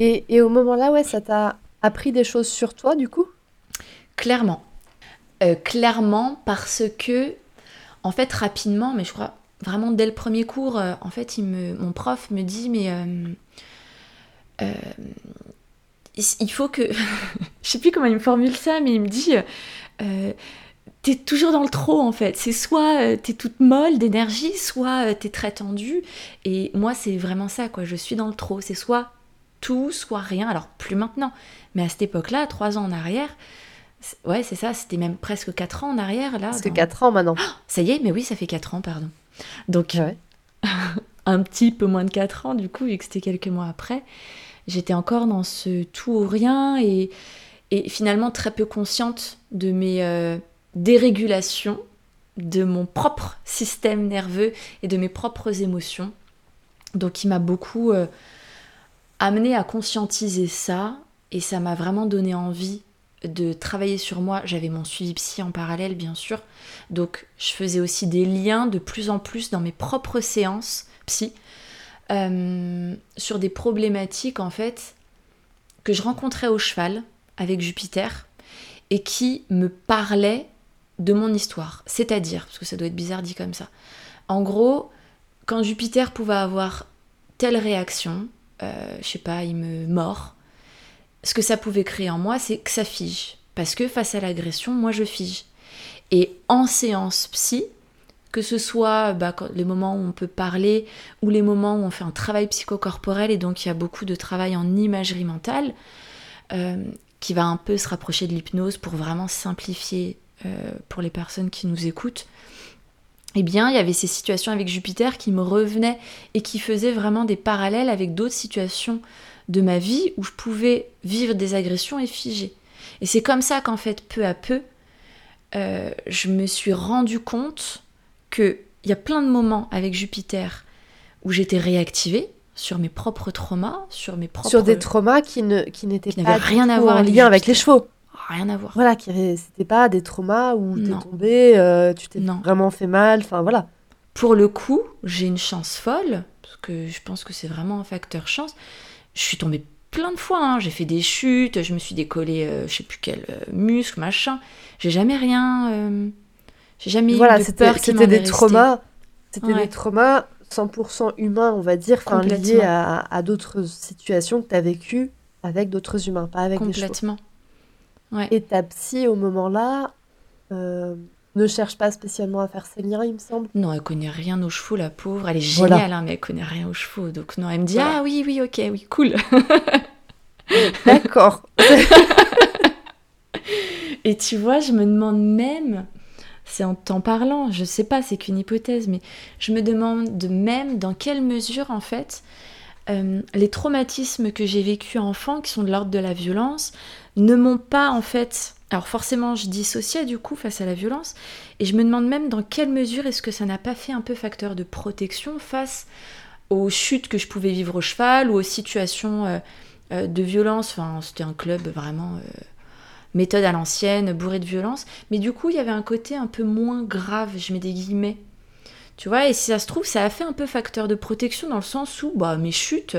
Et, et au moment là, ouais, ça t'a appris des choses sur toi du coup? Clairement. clairement parce que, en fait, rapidement, mais je crois vraiment dès le premier cours, en fait, il me, mon prof me dit, mais il faut que. je sais plus comment il me formule ça, mais il me dit euh, T'es toujours dans le trop en fait. C'est soit euh, t'es toute molle d'énergie, soit euh, t'es très tendue. Et moi, c'est vraiment ça, quoi. Je suis dans le trop. C'est soit tout, soit rien. Alors, plus maintenant. Mais à cette époque-là, trois ans en arrière, ouais, c'est ça, c'était même presque quatre ans en arrière. là. C'est quatre ans maintenant. Ah, ça y est, mais oui, ça fait quatre ans, pardon. Donc, un petit peu moins de quatre ans, du coup, vu que c'était quelques mois après j'étais encore dans ce tout ou rien et, finalement très peu consciente de mes euh, dérégulations, de mon propre système nerveux et de mes propres émotions. Donc il m'a beaucoup euh, amené à conscientiser ça et ça m'a vraiment donné envie de travailler sur moi. J'avais mon suivi psy en parallèle, bien sûr. Donc, je faisais aussi des liens de plus en plus dans mes propres séances psy euh, sur des problématiques en fait que je rencontrais au cheval avec Jupiter et qui me parlaient de mon histoire. C'est-à-dire, parce que ça doit être bizarre dit comme ça. En gros, quand Jupiter pouvait avoir telle réaction, euh, je sais pas, il me mord, ce que ça pouvait créer en moi, c'est que ça fige. Parce que face à l'agression, moi je fige. Et en séance psy, que ce soit bah, les moments où on peut parler ou les moments où on fait un travail psychocorporel et donc il y a beaucoup de travail en imagerie mentale euh, qui va un peu se rapprocher de l'hypnose pour vraiment simplifier euh, pour les personnes qui nous écoutent. Eh bien, il y avait ces situations avec Jupiter qui me revenaient et qui faisaient vraiment des parallèles avec d'autres situations de ma vie où je pouvais vivre des agressions et figer. Et c'est comme ça qu'en fait, peu à peu, euh, je me suis rendu compte qu'il y a plein de moments avec Jupiter où j'étais réactivée sur mes propres traumas, sur mes propres... Sur des traumas qui ne qui n'étaient pas rien à voir en lien avec les chevaux. Rien à voir. Voilà, qui c'était pas des traumas où t'es tombé, euh, tu t'es vraiment fait mal, enfin voilà. Pour le coup, j'ai une chance folle, parce que je pense que c'est vraiment un facteur chance. Je suis tombée plein de fois, hein. j'ai fait des chutes, je me suis décollé, euh, je sais plus quel euh, muscle, machin. J'ai jamais rien j'ai jamais eu de peur C'était des traumas. C'était des traumas 100% humains, on va dire, liés à, à d'autres situations que tu as vécues avec d'autres humains, pas avec Complètement. les chevaux. Et ta psy, au moment-là, euh, ne cherche pas spécialement à faire ses liens, il me semble. Non, elle connaît rien aux chevaux, la pauvre. Elle est géniale, hein, mais elle connaît rien aux chevaux. Donc non, elle me dit ah oui, oui, ok, oui, cool. D'accord. Et tu vois, je me demande même c'est en t'en parlant, je sais pas, c'est qu'une hypothèse, mais je me demande même dans quelle mesure en fait euh, les traumatismes que j'ai vécus enfant, qui sont de l'ordre de la violence, ne m'ont pas en fait. Alors forcément, je dissociais du coup face à la violence, et je me demande même dans quelle mesure est-ce que ça n'a pas fait un peu facteur de protection face aux chutes que je pouvais vivre au cheval ou aux situations euh, euh, de violence. Enfin, c'était un club vraiment méthode à l'ancienne, bourrée de violence. Mais du coup, il y avait un côté un peu moins grave, je mets des guillemets. Tu vois, et si ça se trouve, ça a fait un peu facteur de protection dans le sens où bah, mes chutes,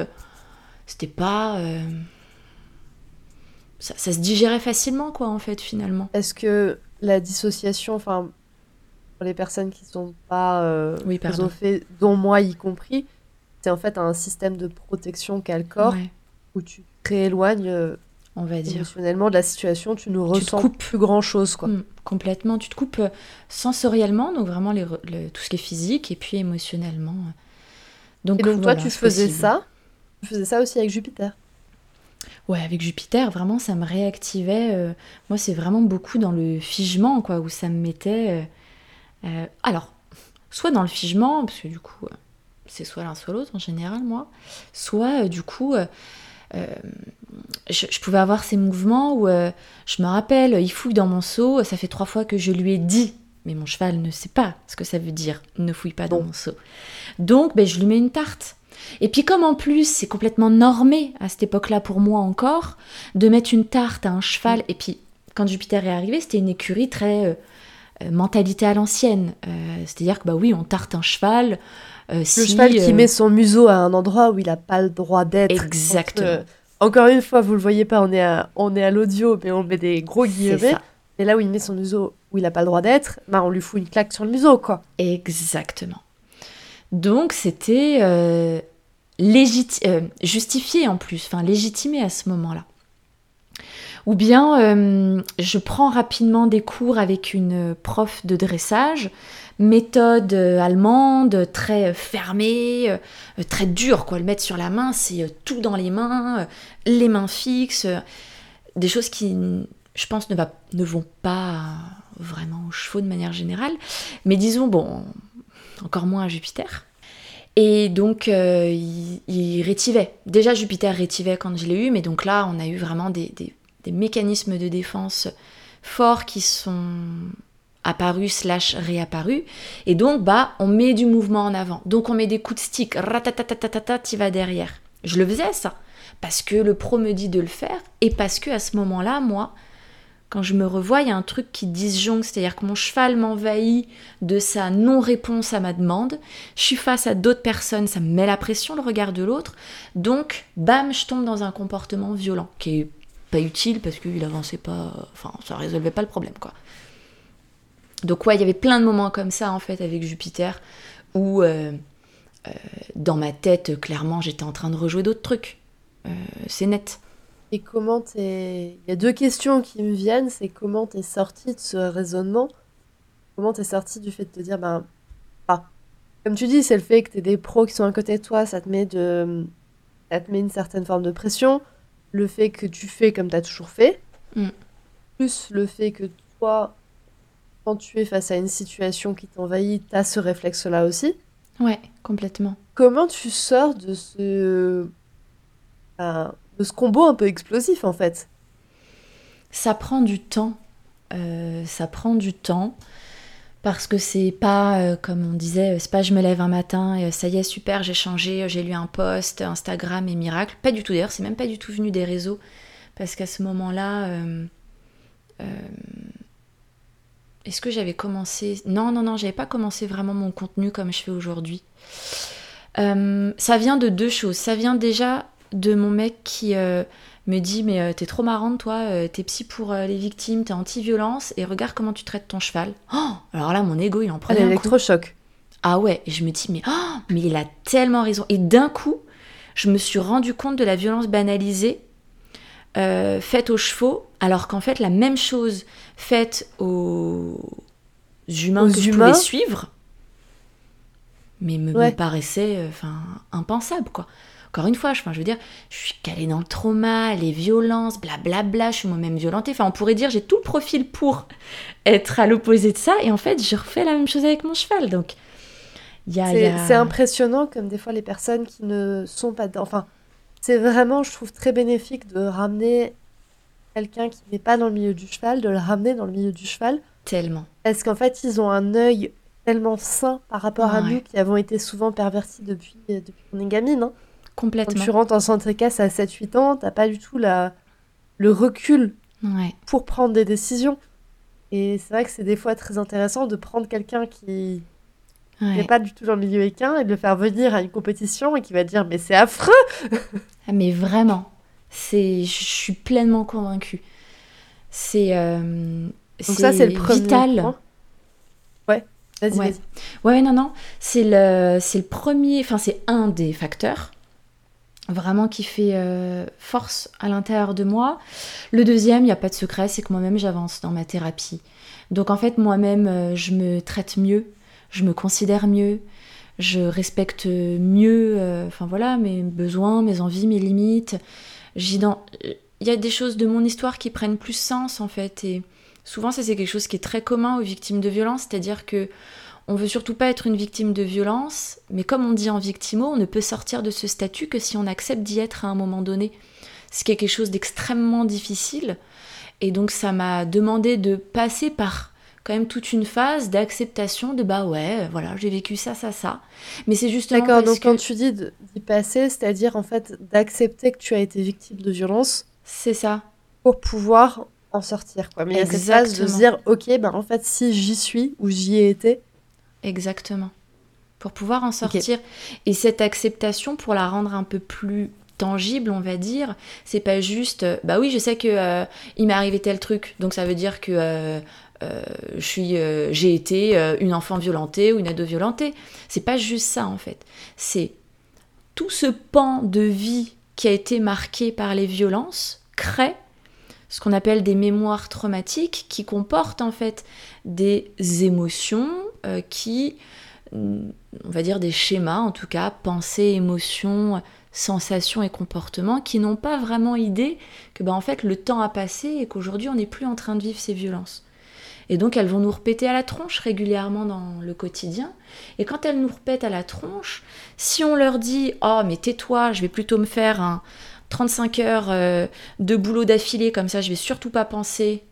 c'était pas. Euh, ça, se digérait facilement, quoi, en fait, finalement. Est-ce que la dissociation, enfin, pour les personnes qui sont pas euh, oui, fait, dont moi y compris, c'est en fait un système de protection qu'a le corps où tu te rééloignes euh, on va dire. Émotionnellement, de la situation, tu ne ressens plus grand chose, quoi. Mm, complètement. Tu te coupes euh, sensoriellement, donc vraiment les, tout ce qui est physique, et puis émotionnellement. Donc, et donc toi, tu faisais ça? Tu faisais ça aussi avec Jupiter? Ouais, avec Jupiter, vraiment, ça me réactivait. Euh, moi, c'est vraiment beaucoup dans le figement, quoi, où ça me mettait. Euh, alors, soit dans le figement, parce que du coup, c'est soit l'un soit l'autre en général, moi, soit du coup euh, je, pouvais avoir ces mouvements où euh, je me rappelle, il fouille dans mon seau, ça fait trois fois que je lui ai dit, mais mon cheval ne sait pas ce que ça veut dire, ne fouille pas dans mon seau. Donc, ben, je lui mets une tarte. Et puis comme en plus c'est complètement normé à cette époque-là pour moi encore, de mettre une tarte à un cheval, et puis quand Jupiter est arrivé, c'était une écurie très euh, mentalité à l'ancienne. C'est-à-dire que bah oui, on tarte un cheval, euh, le cheval qui euh, met son museau à un endroit où il n'a pas le droit d'être. Exactement. Euh, encore une fois, vous le voyez pas, on est à, on est à l'audio, mais on met des gros guillemets. Et là où il met son museau où il n'a pas le droit d'être, bah on lui fout une claque sur le museau, quoi. Exactement. Donc c'était euh, euh, justifié en plus, enfin légitimé à ce moment-là. Ou bien euh, je prends rapidement des cours avec une prof de dressage, méthode allemande, très fermée, très dure, quoi. Le mettre sur la main, c'est tout dans les mains, les mains fixes, des choses qui, je pense, ne, va, vont pas vraiment aux chevaux de manière générale. Mais disons, bon, encore moins à Jupiter. Et donc, euh, il, rétivait. Déjà, Jupiter rétivait quand je l'ai eu, mais donc là, on a eu vraiment des, mécanismes de défense forts qui sont apparus slash réapparus. Et donc, bah, on met du mouvement en avant. Donc, on met des coups de stick, ratatatatata, tu vas derrière. Je le faisais, ça. Parce que le pro me dit de le faire, et parce que à ce moment-là, moi, quand je me revois, il y a un truc qui disjonque, c'est-à-dire que mon cheval m'envahit de sa non-réponse à ma demande. Je suis face à d'autres personnes, ça me met la pression, le regard de l'autre. Donc, bam, je tombe dans un comportement violent, qui est pas utile parce qu'il avançait pas, enfin, ça résolvait pas le problème, quoi. Donc, ouais, il y avait plein de moments comme ça, en fait, avec Jupiter, où euh, euh, dans ma tête, clairement, j'étais en train de rejouer d'autres trucs. Euh, c'est net. Et comment t'es... Il y a deux questions qui me viennent, c'est comment t'es sorti de ce raisonnement? Comment t'es sorti du fait de te dire, ben, ah, comme tu dis, c'est le fait que t'aies des pros qui sont à côté de toi, ça te met de... Ça te met une certaine forme de pression. Le fait que tu fais comme t'as toujours fait. Mm. Plus le fait que toi, quand tu es face à une situation qui t'envahit, t'as ce réflexe-là aussi. Ouais, complètement. Comment tu sors de ce... De ce combo un peu explosif en fait? Ça prend du temps. Euh, ça prend du temps parce que c'est pas euh, comme on disait, c'est pas je me lève un matin et ça y est super j'ai changé, j'ai lu un post, Instagram et miracle. Pas du tout d'ailleurs, c'est même pas du tout venu des réseaux parce qu'à ce moment-là, euh, est-ce que j'avais commencé? Non non non, j'avais pas commencé vraiment mon contenu comme je fais aujourd'hui. ça vient de deux choses. Ça vient déjà de mon mec qui euh, me dit mais euh, t'es trop marrante toi, euh, t'es psy pour les victimes, t'es anti-violence et regarde comment tu traites ton cheval. Oh alors là mon ego il en prenait un coup. choc. Ah ouais, et je me dis mais oh, mais il a tellement raison. Et d'un coup, je me suis rendu compte de la violence banalisée faite aux chevaux, alors qu'en fait la même chose faite aux humains que je pouvais suivre, mais me, me paraissait enfin impensable quoi. Encore une fois, je, je veux dire, je suis calée dans le trauma, les violences, blablabla, je suis moi-même violentée. Enfin, on pourrait dire, j'ai tout le profil pour être à l'opposé de ça. Et en fait, je refais la même chose avec mon cheval. Donc, c'est impressionnant comme des fois les personnes qui ne sont pas... Enfin, c'est vraiment, je trouve, très bénéfique de ramener quelqu'un qui n'est pas dans le milieu du cheval, de le ramener dans le milieu du cheval. Tellement. Parce qu'en fait, ils ont un œil tellement sain par rapport à nous qui avons été souvent pervertis depuis, depuis qu'on est gamine. Hein. Complètement. Quand tu rentres en centre casse à 7-8 ans, t'as pas du tout la... le recul pour prendre des décisions. Et c'est vrai que c'est des fois très intéressant de prendre quelqu'un qui n'est pas du tout dans le milieu équin et de le faire venir à une compétition et qui va dire mais c'est affreux ah, Mais vraiment, c'est, je suis pleinement convaincue. C'est euh... Donc ça c'est le premier vital. Ouais. Vas-y, ouais. vas-y. Ouais, non, non. C'est le, c'est le premier, enfin, c'est un des facteurs vraiment qui fait euh, force à l'intérieur de moi. Le deuxième, il n'y a pas de secret, c'est que moi-même j'avance dans ma thérapie. Donc en fait, moi-même, euh, je me traite mieux, je me considère mieux, je respecte mieux, euh, enfin voilà, mes besoins, mes envies, mes limites. Il y a des choses de mon histoire qui prennent plus sens en fait. Et souvent, ça c'est quelque chose qui est très commun aux victimes de violence, c'est-à-dire que on veut surtout pas être une victime de violence, mais comme on dit en victimo, on ne peut sortir de ce statut que si on accepte d'y être à un moment donné. Ce qui est quelque chose d'extrêmement difficile. Et donc ça m'a demandé de passer par quand même toute une phase d'acceptation de bah ouais, voilà, j'ai vécu ça, ça, ça. Mais c'est justement. D'accord, donc quand tu dis d'y passer, c'est-à-dire en fait d'accepter que tu as été victime de violence. C'est ça. Pour pouvoir en sortir, quoi. Mais il y a cette phase de se dire, ok, ben en fait, si j'y suis ou j'y ai été, Exactement. Pour pouvoir en sortir. Et cette acceptation, pour la rendre un peu plus tangible, on va dire, c'est pas juste, bah oui, je sais que euh, il m'est arrivé tel truc, donc ça veut dire que euh, j'ai été une enfant violentée ou une ado violentée. C'est pas juste ça en fait. C'est tout ce pan de vie qui a été marqué par les violences crée ce qu'on appelle des mémoires traumatiques qui comportent en fait des émotions qui, on va dire des schémas en tout cas, pensées, émotions, sensations et comportements qui n'ont pas vraiment idée que ben, en fait le temps a passé et qu'aujourd'hui on n'est plus en train de vivre ces violences. Et donc elles vont nous repéter à la tronche régulièrement dans le quotidien. Et quand elles nous repètent à la tronche, si on leur dit Oh mais tais-toi, je vais plutôt me faire un 35 heures euh, de boulot d'affilée, comme ça je vais surtout pas penser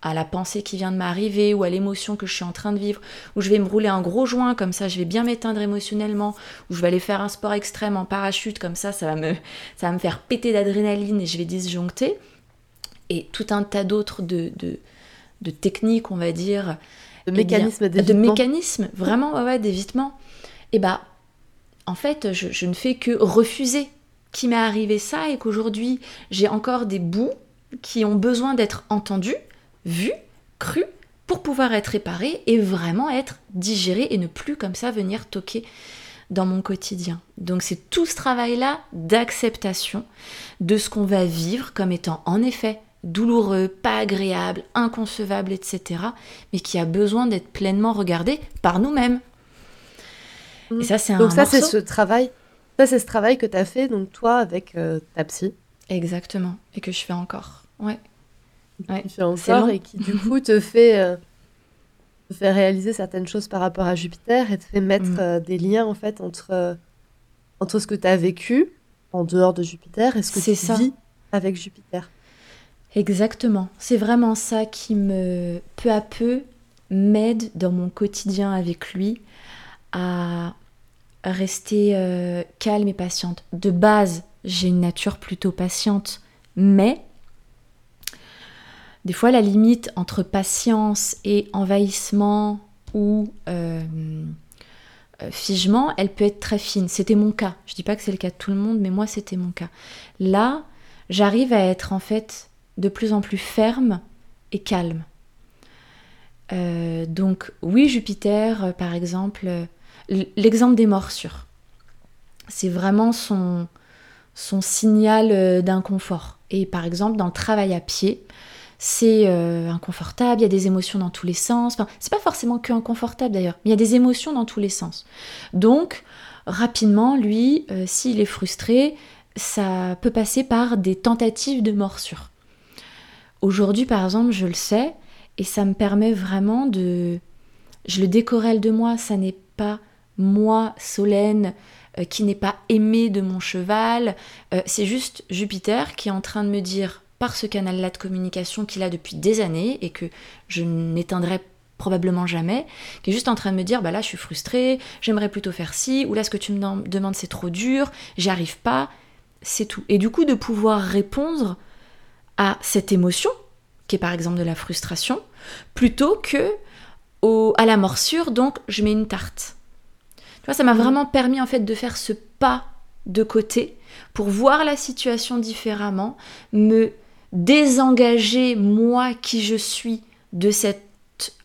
à la pensée qui vient de m'arriver ou à l'émotion que je suis en train de vivre, ou je vais me rouler un gros joint, comme ça je vais bien m'éteindre émotionnellement, ou je vais aller faire un sport extrême en parachute, comme ça ça va me, ça me faire péter d'adrénaline et je vais disjoncter. Et tout un tas d'autres de, techniques, on va dire. De mécanismes d'évitement. De mécanismes, vraiment, ouais, d'évitement. Et bah, en fait, je, je ne fais que refuser qu'il m'est arrivé ça et qu'aujourd'hui j'ai encore des bouts qui ont besoin d'être entendus vu, cru, pour pouvoir être réparé et vraiment être digéré et ne plus comme ça venir toquer dans mon quotidien. Donc c'est tout ce travail-là d'acceptation de ce qu'on va vivre comme étant en effet douloureux, pas agréable, inconcevable, etc., mais qui a besoin d'être pleinement regardé par nous-mêmes. Et ça, c'est un Donc ça, c'est ce travail. Ça, c'est ce travail que tu as fait, donc toi, avec euh, ta psy. Exactement. Et que je fais encore. Ouais et qui du coup te fait, euh, fait réaliser certaines choses par rapport à Jupiter et te fait mettre mm. euh, des liens en fait entre, entre ce que tu as vécu en dehors de Jupiter et ce que tu ça. vis avec Jupiter. Exactement. C'est vraiment ça qui me, peu à peu, m'aide dans mon quotidien avec lui à rester calme et patiente. De base, j'ai une nature plutôt patiente, mais des fois, la limite entre patience et envahissement ou euh, euh, figement, elle peut être très fine. C'était mon cas. Je dis pas que c'est le cas de tout le monde, mais moi, c'était mon cas. Là, j'arrive à être en fait de plus en plus ferme et calme. Euh, donc oui, Jupiter, par exemple, l'exemple des morsures, c'est vraiment son, son signal d'inconfort. Et par exemple, dans le travail à pied, c'est euh, inconfortable, il y a des émotions dans tous les sens. Enfin, c'est pas forcément que inconfortable d'ailleurs, mais il y a des émotions dans tous les sens. Donc, rapidement, lui, euh, s'il est frustré, ça peut passer par des tentatives de morsure. Aujourd'hui, par exemple, je le sais, et ça me permet vraiment de... Je le décorelle de moi, ça n'est pas moi, Solène, euh, qui n'est pas aimé de mon cheval, c'est juste Jupiter qui est en train de me dire par ce canal-là de communication qu'il a depuis des années et que je n'éteindrai probablement jamais, qui est juste en train de me dire bah là je suis frustrée, j'aimerais plutôt faire ci, ou là ce que tu me demandes c'est trop dur, j'y arrive pas, c'est tout. Et du coup de pouvoir répondre à cette émotion, qui est par exemple de la frustration, plutôt que au, à la morsure, donc je mets une tarte. Tu vois, ça m'a mmh. vraiment permis en fait de faire ce pas de côté pour voir la situation différemment, me désengager moi qui je suis de cette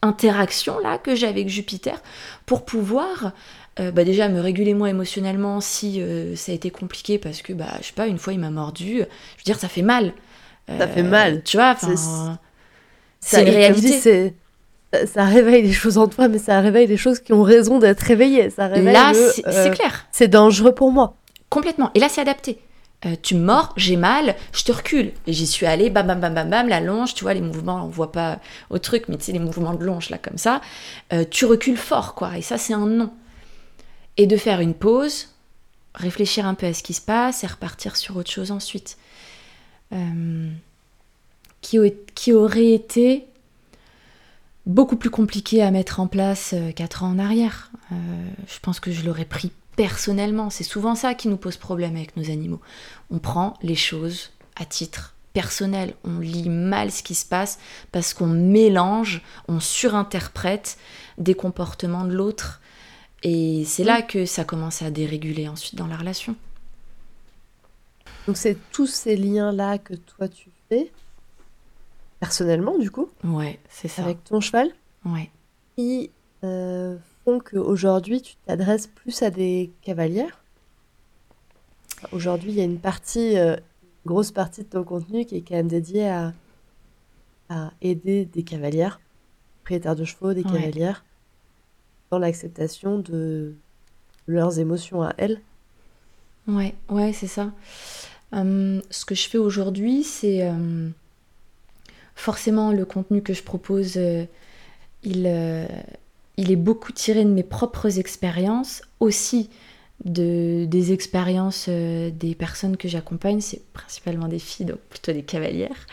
interaction là que j'ai avec Jupiter pour pouvoir euh, bah déjà me réguler moi émotionnellement si euh, ça a été compliqué parce que bah je sais pas une fois il m'a mordu je veux dire ça fait mal ça fait mal tu vois c'est une réalité ça réveille des choses en toi mais ça réveille des choses qui ont raison d'être réveillées ça réveille là c'est euh, clair c'est dangereux pour moi complètement et là c'est adapté euh, tu mords, j'ai mal, je te recule. Et j'y suis allée, bam, bam, bam, bam, bam, la longe, tu vois, les mouvements, on voit pas au truc, mais tu sais, les mouvements de longe, là, comme ça. Euh, tu recules fort, quoi. Et ça, c'est un non. Et de faire une pause, réfléchir un peu à ce qui se passe et repartir sur autre chose ensuite. Euh, qui, qui aurait été beaucoup plus compliqué à mettre en place quatre ans en arrière. je pense que je l'aurais pris personnellement. C'est souvent ça qui nous pose problème avec nos animaux. On prend les choses à titre personnel, on lit mal ce qui se passe parce qu'on mélange, on surinterprète des comportements de l'autre. Et c'est là que ça commence à déréguler ensuite dans la relation. Donc c'est tous ces liens-là que toi tu fais personnellement, du coup. Ouais, c'est ça. Avec ton cheval. Ouais. Qui euh, font qu'aujourd'hui, tu t'adresses plus à des cavalières. Aujourd'hui, il y a une partie, euh, grosse partie de ton contenu qui est quand même dédiée à, à aider des cavalières, propriétaires de chevaux, des cavalières, dans l'acceptation de leurs émotions à elles. Ouais, ouais, c'est ça. Hum, ce que je fais aujourd'hui, c'est hum, forcément le contenu que je propose, euh, il, euh, il est beaucoup tiré de mes propres expériences, aussi de, des expériences euh, des personnes que j'accompagne, c'est principalement des filles, donc plutôt des cavalières,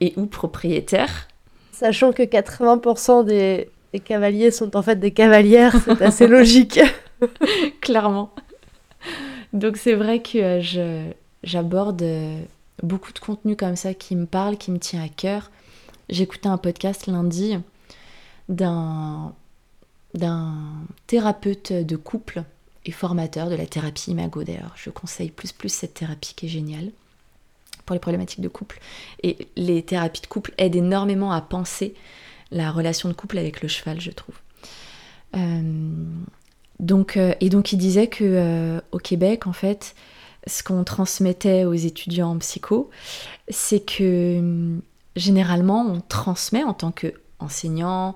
et ou propriétaires. Sachant que 80% des, des, cavaliers sont en fait des cavalières, c'est assez logique. Clairement. Donc c'est vrai que euh, je, j'aborde euh, beaucoup de contenu comme ça qui me parle, qui me tient à cœur. J'écoutais un podcast lundi d'un, d'un thérapeute de couple et formateur de la thérapie Imago d'ailleurs. Je conseille plus plus cette thérapie qui est géniale pour les problématiques de couple. Et les thérapies de couple aident énormément à penser la relation de couple avec le cheval, je trouve. Euh, donc, euh, et donc il disait que au Québec, en fait, ce qu'on transmettait aux étudiants en psycho, c'est que hum, généralement on transmet en tant qu'enseignant,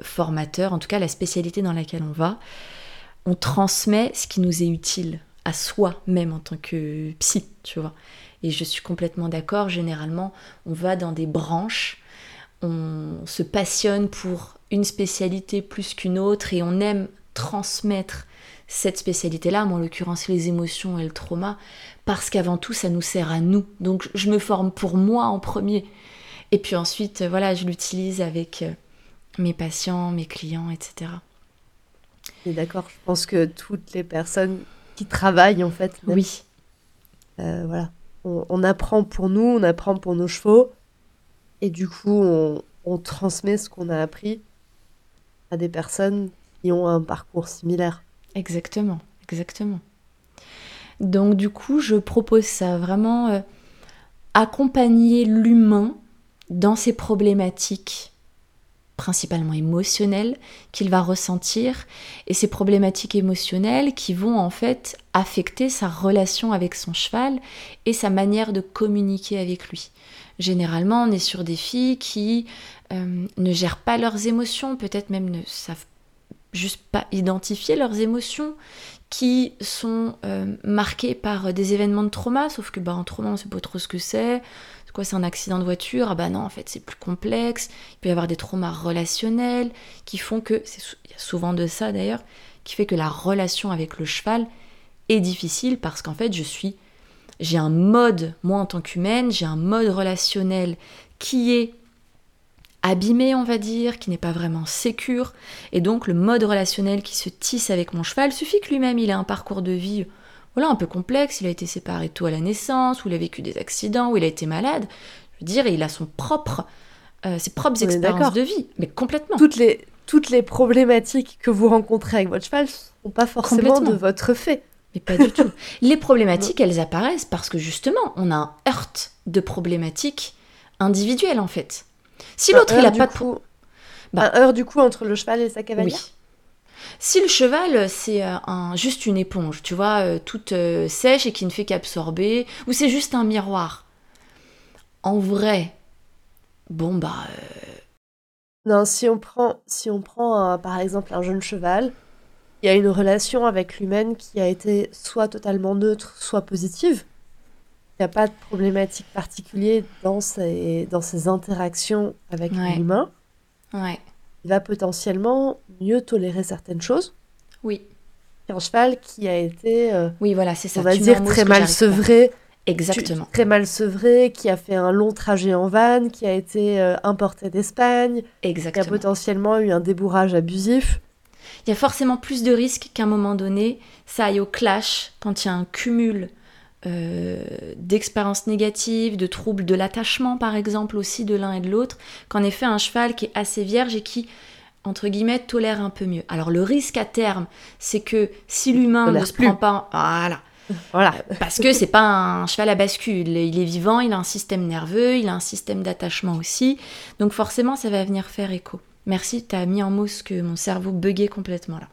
formateur, en tout cas la spécialité dans laquelle on va, on transmet ce qui nous est utile à soi même en tant que psy, tu vois. Et je suis complètement d'accord, généralement, on va dans des branches, on se passionne pour une spécialité plus qu'une autre et on aime transmettre cette spécialité-là, en l'occurrence les émotions et le trauma, parce qu'avant tout, ça nous sert à nous. Donc je me forme pour moi en premier. Et puis ensuite, voilà, je l'utilise avec euh, mes patients, mes clients, etc. D'accord, je pense que toutes les personnes qui travaillent, en fait, oui. Euh, voilà, on, apprend pour nous, on apprend pour nos chevaux, et du coup, on, on transmet ce qu'on a appris à des personnes qui ont un parcours similaire. Exactement, exactement. Donc du coup, je propose ça, vraiment euh, accompagner l'humain dans ses problématiques principalement émotionnelles qu'il va ressentir et ces problématiques émotionnelles qui vont en fait affecter sa relation avec son cheval et sa manière de communiquer avec lui. Généralement, on est sur des filles qui euh, ne gèrent pas leurs émotions, peut-être même ne savent juste pas identifier leurs émotions, qui sont euh, marquées par des événements de trauma, sauf que bah, en trauma, on sait pas trop ce que c'est quoi, c'est un accident de voiture? Ah bah non, en fait, c'est plus complexe. Il peut y avoir des traumas relationnels qui font que, il y a souvent de ça d'ailleurs, qui fait que la relation avec le cheval est difficile parce qu'en fait, je suis, j'ai un mode, moi en tant qu'humaine, j'ai un mode relationnel qui est abîmé, on va dire, qui n'est pas vraiment sécure. Et donc, le mode relationnel qui se tisse avec mon cheval, suffit que lui-même, il ait un parcours de vie voilà, un peu complexe, il a été séparé tôt à la naissance, ou il a vécu des accidents, ou il a été malade. Je veux dire, il a son propre, euh, ses propres expériences de vie, mais complètement. Toutes les, toutes les problématiques que vous rencontrez avec votre cheval ne sont pas forcément de votre fait. Mais pas du tout. Les problématiques, elles apparaissent parce que justement, on a un heurt de problématiques individuelles en fait. Si l'autre il a pas de coup, bah, un heurt du coup entre le cheval et sa cavalière? Si le cheval, c'est euh, un, juste une éponge, tu vois, euh, toute euh, sèche et qui ne fait qu'absorber, ou c'est juste un miroir, en vrai, bon bah... Non, si on prend, si on prend par exemple un jeune cheval, il y a une relation avec l'humaine qui a été soit totalement neutre, soit positive. Il n'y a pas de problématique particulière dans ses, dans ses interactions avec l'humain. Ouais il va potentiellement mieux tolérer certaines choses. Oui. Un cheval qui a été, euh, oui, voilà, c'est ça. On va dire très mal sevré. Exactement. très mal sevré, qui a fait un long trajet en van, qui a été euh, importé d'Espagne, Exactement. qui a potentiellement eu un débourrage abusif. Il y a forcément plus de risques qu'à un moment donné, ça aille au clash quand il y a un cumul euh, d'expériences négatives, de troubles de l'attachement par exemple aussi de l'un et de l'autre, qu'en effet un cheval qui est assez vierge et qui entre guillemets tolère un peu mieux. Alors le risque à terme, c'est que si l'humain ne se prend pas, voilà, Voilà. Parce que c'est pas un cheval à bascule. Il est vivant, il a un système nerveux, il a un système d'attachement aussi. Donc forcément, ça va venir faire écho. Merci, tu as mis en mots ce que mon cerveau buguait complètement là.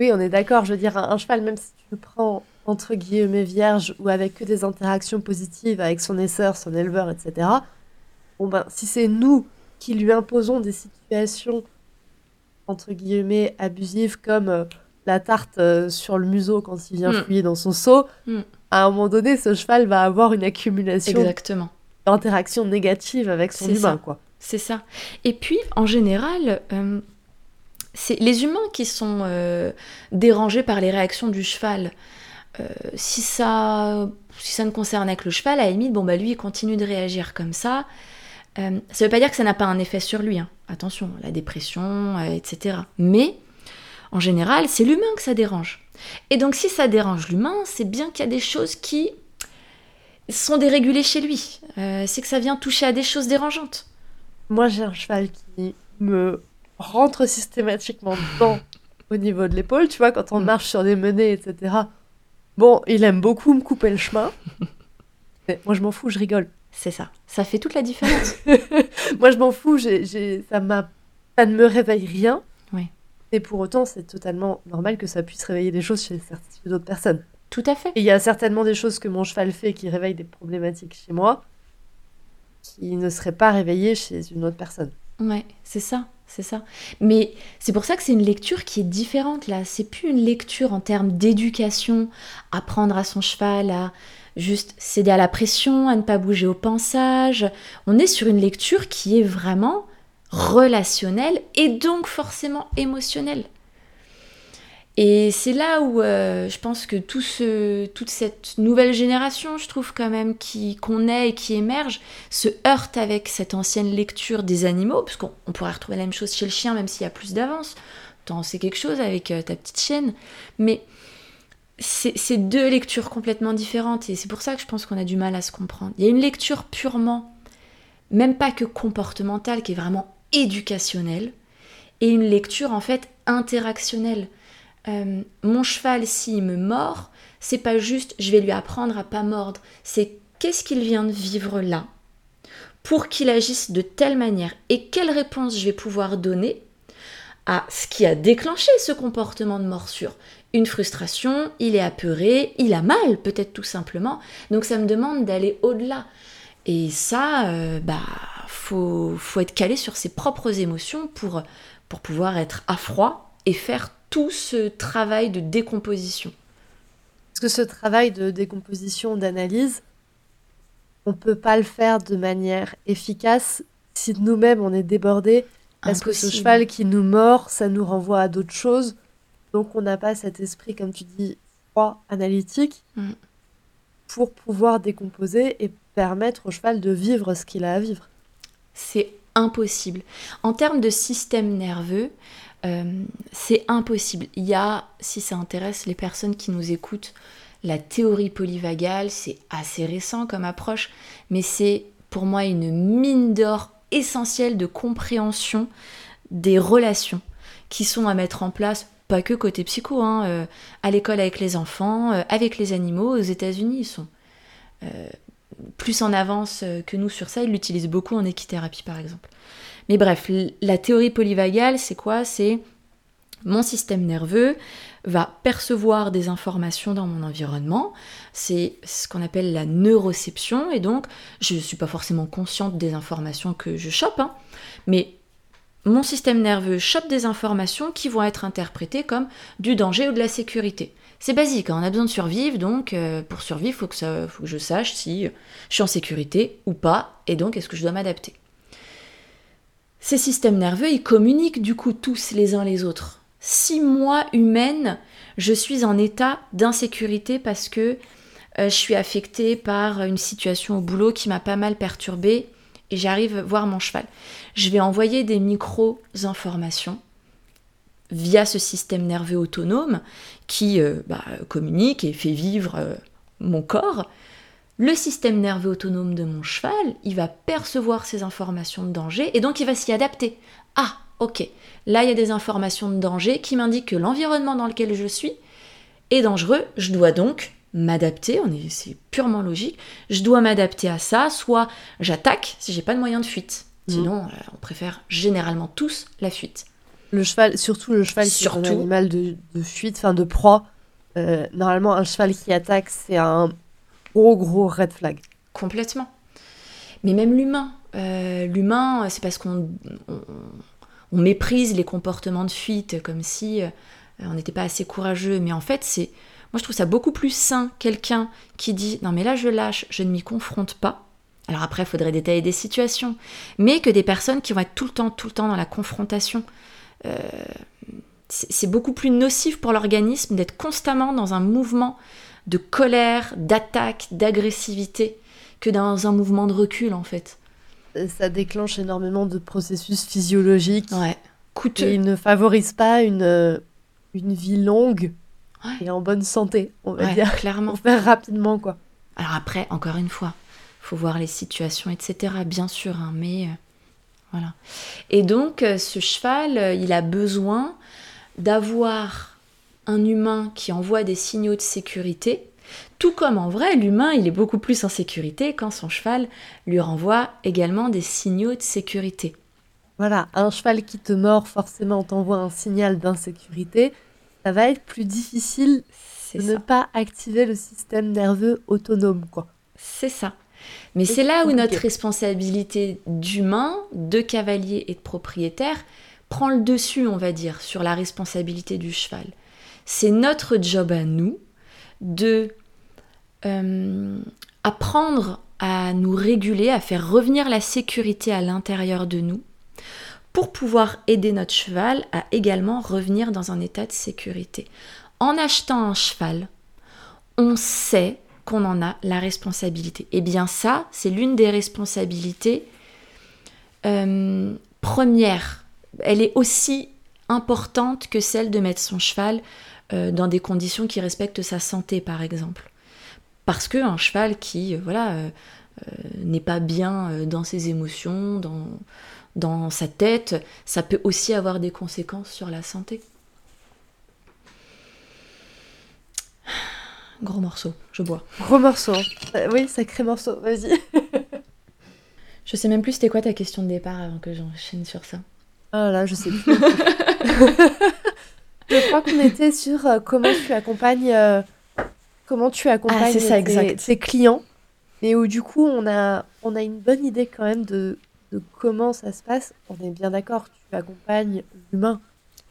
Oui, on est d'accord. Je veux dire, un, cheval, même si tu le prends entre guillemets vierge ou avec que des interactions positives avec son essor, son éleveur, etc. Bon ben, si c'est nous qui lui imposons des situations entre guillemets abusives comme euh, la tarte euh, sur le museau quand il vient mm. fouiller dans son seau, mm. à un moment donné, ce cheval va avoir une accumulation Exactement. d'interactions négatives avec son humain, quoi. C'est ça. Et puis, en général, euh, c'est les humains qui sont dérangés par les réactions du cheval. Si, ça, si ça ne concerne que le cheval, à la limite, bon, bah, lui, il continue de réagir comme ça. ça ne veut pas dire que ça n'a pas un effet sur lui. Hein. Attention, la dépression, etc. Mais en général, c'est l'humain que ça dérange. Et donc si ça dérange l'humain, c'est bien qu'il y a des choses qui sont dérégulées chez lui. Euh, c'est que ça vient toucher à des choses dérangeantes. Moi, j'ai un cheval qui me rentre systématiquement dedans au niveau de l'épaule, tu vois, quand on mm. marche sur des menées, etc. Bon, il aime beaucoup me couper le chemin. Mais moi, je m'en fous, je rigole. C'est ça. Ça fait toute la différence. moi, je m'en fous. Ça, ne me réveille rien. Et pour autant, c'est totalement normal que ça puisse réveiller des choses chez d'autres personnes. Tout à fait. Et il y a certainement des choses que mon cheval fait qui réveillent des problématiques chez moi qui ne seraient pas réveillées chez une autre personne. Ouais, c'est ça, c'est ça. Mais c'est pour ça que c'est une lecture qui est différente là. C'est plus une lecture en termes d'éducation, apprendre à son cheval à juste céder à la pression, à ne pas bouger au pensage. On est sur une lecture qui est vraiment relationnel et donc forcément émotionnel. Et c'est là où euh, je pense que toute cette nouvelle génération, je trouve quand même, qu'on est et qui émerge, se heurte avec cette ancienne lecture des animaux, parce qu'on pourrait retrouver la même chose chez le chien, même s'il y a plus d'avance. T'en sais quelque chose avec euh, ta petite chienne. Mais c'est deux lectures complètement différentes, et c'est pour ça que je pense qu'on a du mal à se comprendre. Il y a une lecture purement, même pas que comportementale, qui est vraiment éducationnelle et une lecture en fait interactionnelle. Euh, mon cheval, s'il me mord, c'est pas juste je vais lui apprendre à pas mordre, c'est qu'est-ce qu'il vient de vivre là pour qu'il agisse de telle manière et quelle réponse je vais pouvoir donner à ce qui a déclenché ce comportement de morsure. Une frustration, il est apeuré, il a mal peut-être tout simplement, donc ça me demande d'aller au-delà. Et ça, euh, bah faut, faut être calé sur ses propres émotions pour, pour pouvoir être à froid et faire tout ce travail de décomposition. Parce que ce travail de décomposition, d'analyse, on ne peut pas le faire de manière efficace si nous-mêmes on est débordé. Parce que ce cheval qui nous mord, ça nous renvoie à d'autres choses. Donc on n'a pas cet esprit, comme tu dis, froid, analytique, mm. pour pouvoir décomposer et permettre au cheval de vivre ce qu'il a à vivre. C'est impossible. En termes de système nerveux, euh, c'est impossible. Il y a, si ça intéresse les personnes qui nous écoutent, la théorie polyvagale, c'est assez récent comme approche, mais c'est pour moi une mine d'or essentielle de compréhension des relations qui sont à mettre en place, pas que côté psycho, hein, euh, à l'école avec les enfants, euh, avec les animaux, aux États-Unis, ils sont plus en avance que nous sur ça. Ils l'utilisent beaucoup en équithérapie, par exemple. Mais bref, la théorie polyvagale, c'est quoi? C'est mon système nerveux va percevoir des informations dans mon environnement. C'est ce qu'on appelle la neuroception. Et donc, je ne suis pas forcément consciente des informations que je chope, hein, mais mon système nerveux chope des informations qui vont être interprétées comme du danger ou de la sécurité. C'est basique, hein, on a besoin de survivre, donc euh, pour survivre, il faut, que je sache si je suis en sécurité ou pas, et donc est-ce que je dois m'adapter? Ces systèmes nerveux, ils communiquent du coup tous les uns les autres. Si moi, humaine, je suis en état d'insécurité parce que euh, je suis affectée par une situation au boulot qui m'a pas mal perturbée et j'arrive voir mon cheval, je vais envoyer des micro-informations via ce système nerveux autonome qui euh, bah, communique et fait vivre euh, mon corps, le système nerveux autonome de mon cheval, il va percevoir ces informations de danger et donc il va s'y adapter. Ah, ok, là il y a des informations de danger qui m'indiquent que l'environnement dans lequel je suis est dangereux, je dois donc m'adapter, c'est purement logique. Je dois m'adapter à ça, soit j'attaque si j'ai pas de moyen de fuite. Mmh. Sinon, euh, on préfère généralement tous la fuite. Le cheval, surtout le cheval qui est un animal de, fuite, enfin de proie. Euh, normalement, un cheval qui attaque, c'est un gros gros red flag. Complètement. Mais même l'humain, euh, l'humain, c'est parce qu'on on, méprise les comportements de fuite, comme si on n'était pas assez courageux. Mais en fait, c'est moi, je trouve ça beaucoup plus sain, quelqu'un qui dit non mais là je lâche, je ne m'y confronte pas. Alors après, il faudrait détailler des situations, mais que des personnes qui vont être tout le temps, tout le temps dans la confrontation. Euh, c'est beaucoup plus nocif pour l'organisme d'être constamment dans un mouvement de colère, d'attaque, d'agressivité, que dans un mouvement de recul en fait. Ça déclenche énormément de processus physiologiques. Ouais. Coûteux. Et ne favorise pas une, une vie longue et en bonne santé, on va dire. Clairement. Pour faire rapidement, quoi. Alors après, encore une fois, faut voir les situations, etc. Bien sûr, hein, mais euh, voilà. Et donc, euh, ce cheval, euh, il a besoin d'avoir un humain qui envoie des signaux de sécurité. Tout comme en vrai, l'humain, il est beaucoup plus en sécurité quand son cheval lui renvoie également des signaux de sécurité. Voilà, un cheval qui te mord, forcément, t'envoie un signal d'insécurité ça va être plus difficile de ne pas activer le système nerveux autonome, quoi. C'est ça. Mais c'est là où notre responsabilité d'humain, de cavalier et de propriétaire prend le dessus, on va dire, sur la responsabilité du cheval. C'est notre job à nous de euh, apprendre à nous réguler, à faire revenir la sécurité à l'intérieur de nous, pour pouvoir aider notre cheval à également revenir dans un état de sécurité. En achetant un cheval, on sait qu'on en a la responsabilité. Et eh bien ça, c'est l'une des responsabilités euh, premières. Elle est aussi importante que celle de mettre son cheval euh, dans des conditions qui respectent sa santé, par exemple. Parce qu'un cheval qui, euh, voilà, n'est pas bien dans ses émotions, dans, dans sa tête, ça peut aussi avoir des conséquences sur la santé. Gros morceau, je bois. Gros morceau. Euh, oui, sacré morceau, vas-y. je sais même plus c'était quoi ta question de départ avant que j'enchaîne sur ça. Ah là, je sais plus. je crois qu'on était sur euh, comment tu accompagnes, euh, comment tu accompagnes ah, tes, clients. Et où du coup, on a, on a une bonne idée quand même de comment ça se passe, on est bien d'accord, tu accompagnes l'humain.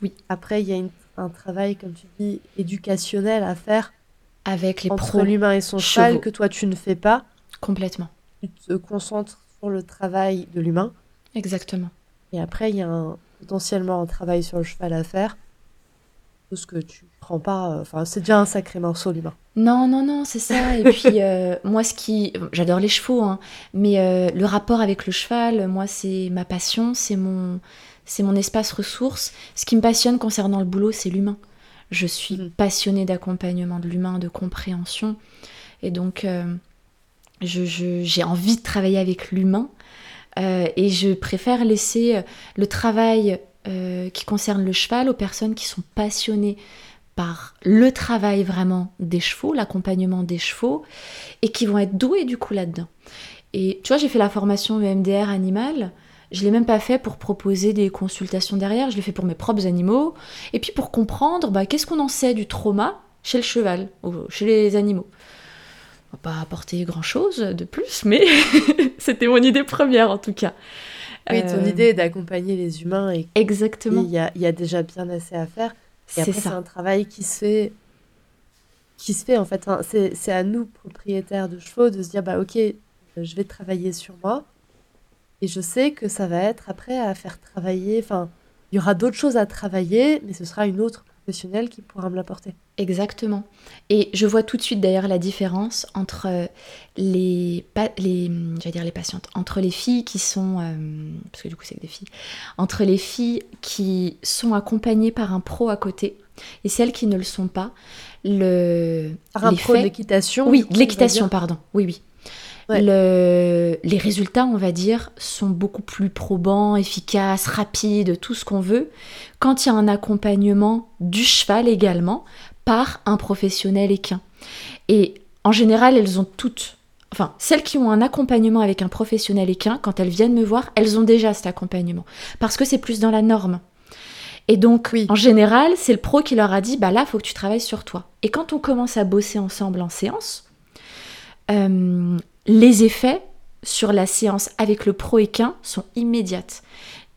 Oui. Après, il y a un travail, comme tu dis, éducationnel à faire avec les entre l'humain et son cheval que toi tu ne fais pas. Complètement. Tu te concentres sur le travail de l'humain. Exactement. Et après, il y a potentiellement un travail sur le cheval à faire. Ce que tu prends pas. Euh, enfin, c'est déjà un sacré morceau l'humain. Non, non, non, c'est ça. Et puis, euh, moi, ce qui. J'adore les chevaux, hein, mais euh, le rapport avec le cheval, moi, c'est ma passion, c'est mon, c'est mon espace ressource. Ce qui me passionne concernant le boulot, c'est l'humain. Je suis mhm. passionnée d'accompagnement de l'humain, de compréhension. Et donc, euh, j'ai envie de travailler avec l'humain. et je préfère laisser le travail qui concerne le cheval aux personnes qui sont passionnées par le travail vraiment des chevaux, l'accompagnement des chevaux, et qui vont être doués du coup là-dedans. Et tu vois, j'ai fait la formation EMDR animal, je l'ai même pas fait pour proposer des consultations derrière, je l'ai fait pour mes propres animaux, et puis pour comprendre bah, qu'est-ce qu'on en sait du trauma chez le cheval, ou chez les animaux? On va pas apporter grand-chose de plus, mais c'était mon idée première en tout cas. Oui, ton euh, idée est d'accompagner les humains et exactement. Il y, y a, déjà bien assez à faire. Et c'est un travail qui se fait, qui se fait en fait. c'est à nous, propriétaires de chevaux, de se dire bah ok, je vais travailler sur moi. Et je sais que ça va être après à faire travailler. Enfin, il y aura d'autres choses à travailler, mais ce sera une autre professionnelle qui pourra me l'apporter. Exactement. Et je vois tout de suite d'ailleurs la différence entre les, les, dire les patientes, entre les filles qui sont, euh, parce que du coup c'est que des filles, entre les filles qui sont accompagnées par un pro à côté et celles qui ne le sont pas. Le, par un pro d'équitation Oui, l'équitation, pardon. Oui, oui. Le, les résultats, on va dire, sont beaucoup plus probants, efficaces, rapides, tout ce qu'on veut, quand il y a un accompagnement du cheval également par un professionnel équin. Et en général, elles ont toutes, enfin, celles qui ont un accompagnement avec un professionnel équin, quand elles viennent me voir, elles ont déjà cet accompagnement. Parce que c'est plus dans la norme. Et donc, oui. en général, c'est le pro qui leur a dit, bah là, faut que tu travailles sur toi. Et quand on commence à bosser ensemble en séance, euh, les effets sur la séance avec le pro équin sont immédiates.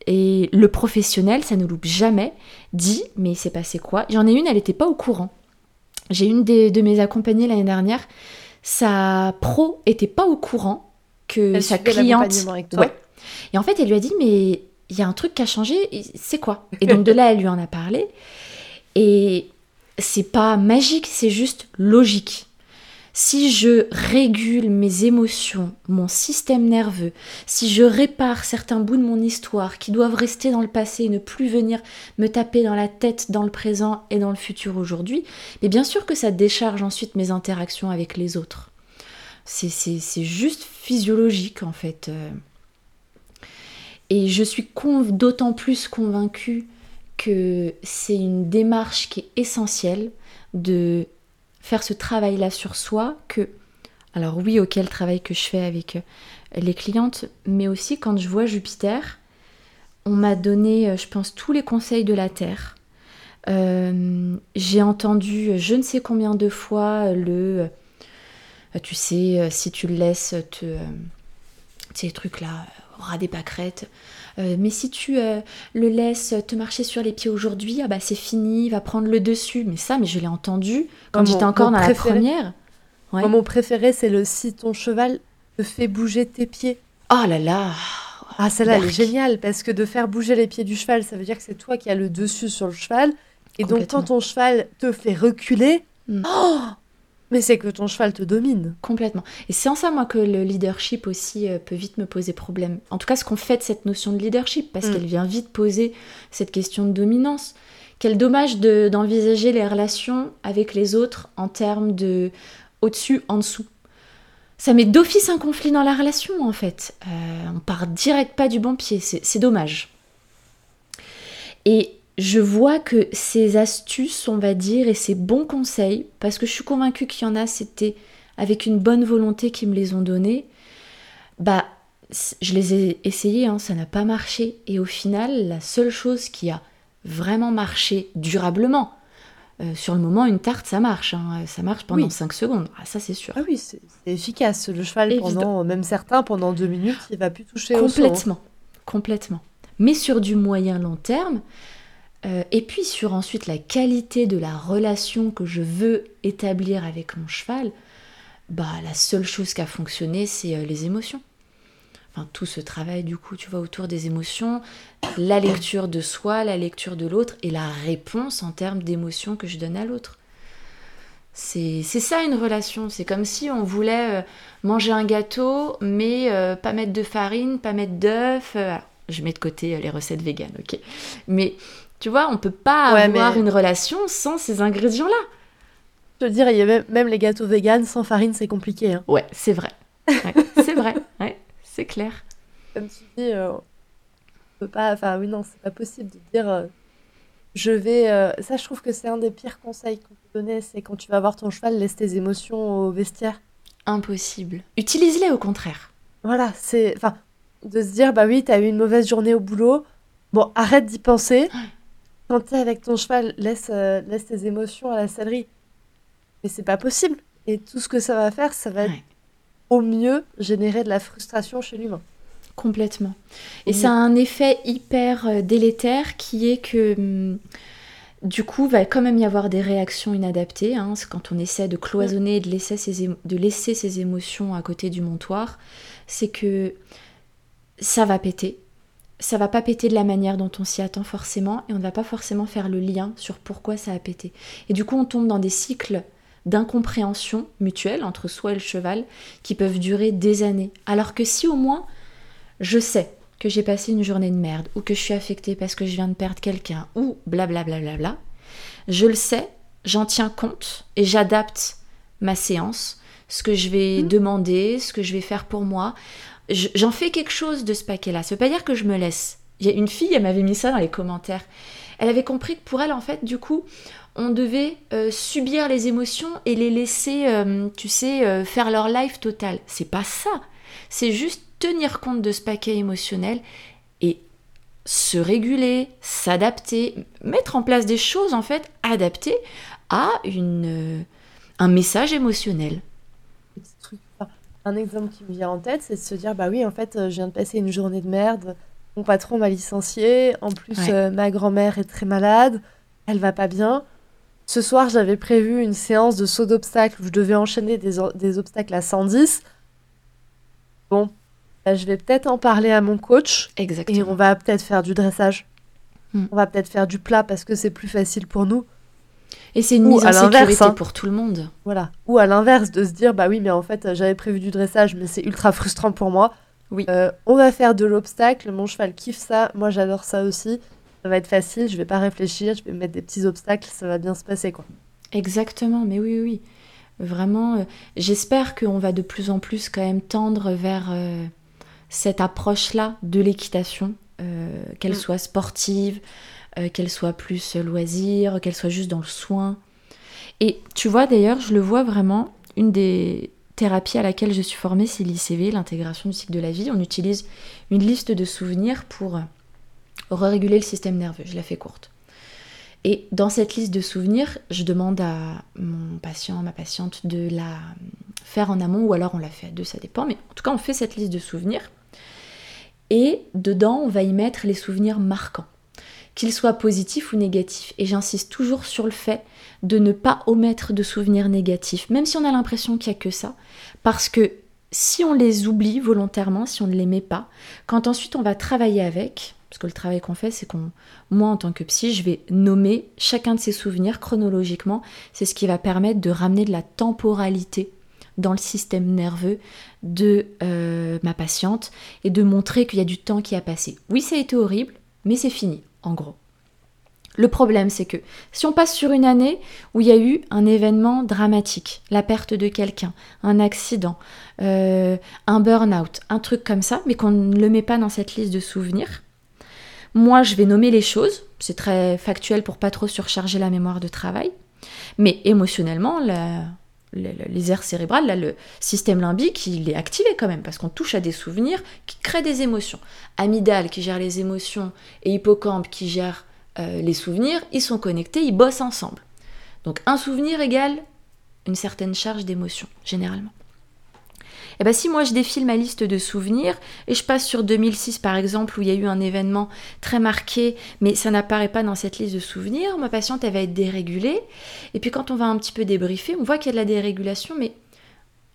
Et le professionnel, ça ne loupe jamais, dit, mais il s'est passé quoi? J'en ai une, elle n'était pas au courant. J'ai une de mes accompagnées l'année dernière, sa pro était pas au courant que sa cliente. Avec toi. Et en fait, elle lui a dit, mais il y a un truc qui a changé, c'est quoi? Et donc de là, elle lui en a parlé. Et c'est pas magique, c'est juste logique. Si je régule mes émotions, mon système nerveux, si je répare certains bouts de mon histoire qui doivent rester dans le passé et ne plus venir me taper dans la tête dans le présent et dans le futur aujourd'hui, mais bien sûr que ça décharge ensuite mes interactions avec les autres. C'est juste physiologique en fait. Euh. Et je suis d'autant plus convaincue que c'est une démarche qui est essentielle de faire ce travail-là sur soi que, alors oui, auquel travail que je fais avec euh, les clientes, mais aussi quand je vois Jupiter, on m'a donné, euh, je pense, tous les conseils de la Terre. Euh, j'ai entendu je ne sais combien de fois le, tu sais, si tu le laisses te, ces trucs-là, ras des pâquerettes. Euh, mais si tu euh, le laisses te marcher sur les pieds aujourd'hui, ah bah c'est fini, il va prendre le dessus. Mais ça, mais je l'ai entendu quand j'étais encore dans la première. mon préféré, c'est le si ton cheval te fait bouger tes pieds. Oh là là Ah, celle-là, elle est géniale parce que de faire bouger les pieds du cheval, ça veut dire que c'est toi qui as le dessus sur le cheval. Et donc, quand ton cheval te fait reculer, mm. oh mais c'est que ton cheval te domine. Complètement. Et c'est en ça, moi, que le leadership aussi euh, peut vite me poser problème. En tout cas, ce qu'on fait de cette notion de leadership, parce mm. qu'elle vient vite poser cette question de dominance. Quel dommage d'envisager les relations avec les autres en termes de au-dessus, en dessous. Ça met d'office un conflit dans la relation, en fait. Euh, on part direct pas du bon pied. C'est dommage. Et je vois que ces astuces, on va dire, et ces bons conseils, parce que je suis convaincue qu'il y en a, c'était avec une bonne volonté qu'ils me les ont donnés, bah, je les ai essayés, hein, ça n'a pas marché. Et au final, la seule chose qui a vraiment marché durablement, euh, sur le moment, une tarte, ça marche. Hein, ça marche pendant 5 secondes. Ah, ça, c'est sûr. Ah oui, c'est efficace. Le cheval, pendant, même certains, pendant 2 minutes, il va plus toucher complètement, au sol. Complètement. Mais sur du moyen long terme, euh, et puis sur ensuite la qualité de la relation que je veux établir avec mon cheval, bah la seule chose qui a fonctionné, c'est euh, les émotions. Enfin, tout ce travail du coup, tu vois, autour des émotions, la lecture de soi, la lecture de l'autre et la réponse en termes d'émotions que je donne à l'autre. C'est ça une relation. C'est comme si on voulait euh, manger un gâteau, mais pas mettre de farine, pas mettre d'œufs. je mets de côté les recettes véganes, ok. Mais tu vois, on peut pas avoir une relation sans ces ingrédients-là. Je veux dire, il y a même, les gâteaux véganes sans farine, c'est compliqué. Hein. Ouais, c'est vrai. c'est vrai, ouais, c'est clair. Comme tu dis, euh, on peut pas. Enfin, oui, non, c'est pas possible de dire. Euh, je vais. Euh, ça, je trouve que c'est un des pires conseils qu'on peut donner, c'est quand tu vas voir ton cheval, laisse tes émotions au vestiaire. Impossible. Utilise-les au contraire. Voilà, c'est. Enfin, de se dire, bah oui, t'as eu une mauvaise journée au boulot. Bon, arrête d'y penser quand tu es avec ton cheval, laisse, euh, laisse tes émotions à la sellerie. Mais c'est pas possible. Et tout ce que ça va faire, ça va au mieux générer de la frustration chez l'humain. Complètement. Et ça a un effet hyper euh, délétère qui est que hum, du coup, va quand même y avoir des réactions inadaptées. Hein. quand on essaie de cloisonner et de laisser, ses de laisser ses émotions à côté du montoir, c'est que ça va péter ça va pas péter de la manière dont on s'y attend forcément et on ne va pas forcément faire le lien sur pourquoi ça a pété. Et du coup, on tombe dans des cycles d'incompréhension mutuelle entre soi et le cheval qui peuvent durer des années. Alors que si au moins je sais que j'ai passé une journée de merde ou que je suis affectée parce que je viens de perdre quelqu'un ou blablabla, bla bla bla, je le sais, j'en tiens compte et j'adapte ma séance, ce que je vais mmh. demander, ce que je vais faire pour moi j'en fais quelque chose de ce paquet-là. Ça veut pas dire que je me laisse. Il y a une fille, elle m'avait mis ça dans les commentaires. Elle avait compris que pour elle, en fait, du coup, on devait euh, subir les émotions et les laisser, euh, tu sais, euh, faire leur life total. C'est pas ça. C'est juste tenir compte de ce paquet émotionnel et se réguler, s'adapter, mettre en place des choses en fait adaptées à une, un message émotionnel. Un exemple qui me vient en tête, c'est de se dire bah oui, en fait, je viens de passer une journée de merde. Mon patron m'a licencié. En plus, ma grand-mère est très malade. Elle va pas bien. Ce soir, j'avais prévu une séance de saut d'obstacles où je devais enchaîner des, obstacles à 110. Bon, bah, je vais peut-être en parler à mon coach. Exactement. Et on va peut-être faire du dressage. Hmm. On va peut-être faire du plat parce que c'est plus facile pour nous. Et c'est une mise en sécurité hein. pour tout le monde. Voilà. Ou à l'inverse, de se dire, bah oui, mais en fait, j'avais prévu du dressage, mais c'est ultra frustrant pour moi. Oui. Euh, on va faire de l'obstacle. Mon cheval kiffe ça. Moi, j'adore ça aussi ça va être facile, je vais pas réfléchir, je vais mettre des petits obstacles, ça va bien se passer quoi. Exactement, mais oui, oui. Vraiment, euh, j'espère qu'on va de plus en plus quand même tendre vers euh, cette approche-là de l'équitation, qu'elle mm. soit sportive, qu'elle soit plus loisir, qu'elle soit juste dans le soin. Et tu vois d'ailleurs, je le vois vraiment, une des thérapies à laquelle je suis formée, c'est l'ICV, l'intégration du cycle de la vie. On utilise une liste de souvenirs pour réguler le système nerveux. Je la fais courte. Et dans cette liste de souvenirs, je demande à mon patient, ma patiente de la faire en amont ou alors on la fait à deux, ça dépend. Mais en tout cas, on fait cette liste de souvenirs. Et dedans, on va y mettre les souvenirs marquants, qu'ils soient positifs ou négatifs. Et j'insiste toujours sur le fait de ne pas omettre de souvenirs négatifs, même si on a l'impression qu'il n'y a que ça. Parce que si on les oublie volontairement, si on ne les met pas, quand ensuite on va travailler avec, parce que le travail qu'on fait, c'est qu'on, moi en tant que psy, je vais nommer chacun de ces souvenirs chronologiquement. C'est ce qui va permettre de ramener de la temporalité dans le système nerveux de euh, ma patiente et de montrer qu'il y a du temps qui a passé. Oui, ça a été horrible, mais c'est fini, en gros. Le problème, c'est que si on passe sur une année où il y a eu un événement dramatique, la perte de quelqu'un, un accident, euh, un burn-out, un truc comme ça, mais qu'on ne le met pas dans cette liste de souvenirs, moi, je vais nommer les choses. C'est très factuel pour pas trop surcharger la mémoire de travail. Mais émotionnellement, les aires cérébrales, le système limbique, il est activé quand même, parce qu'on touche à des souvenirs qui créent des émotions. Amygdale qui gère les émotions et hippocampe qui gère euh, les souvenirs, ils sont connectés, ils bossent ensemble. Donc un souvenir égale une certaine charge d'émotion, généralement. Et eh bien si moi je défile ma liste de souvenirs et je passe sur 2006 par exemple où il y a eu un événement très marqué mais ça n'apparaît pas dans cette liste de souvenirs, ma patiente elle va être dérégulée et puis quand on va un petit peu débriefer, on voit qu'il y a de la dérégulation mais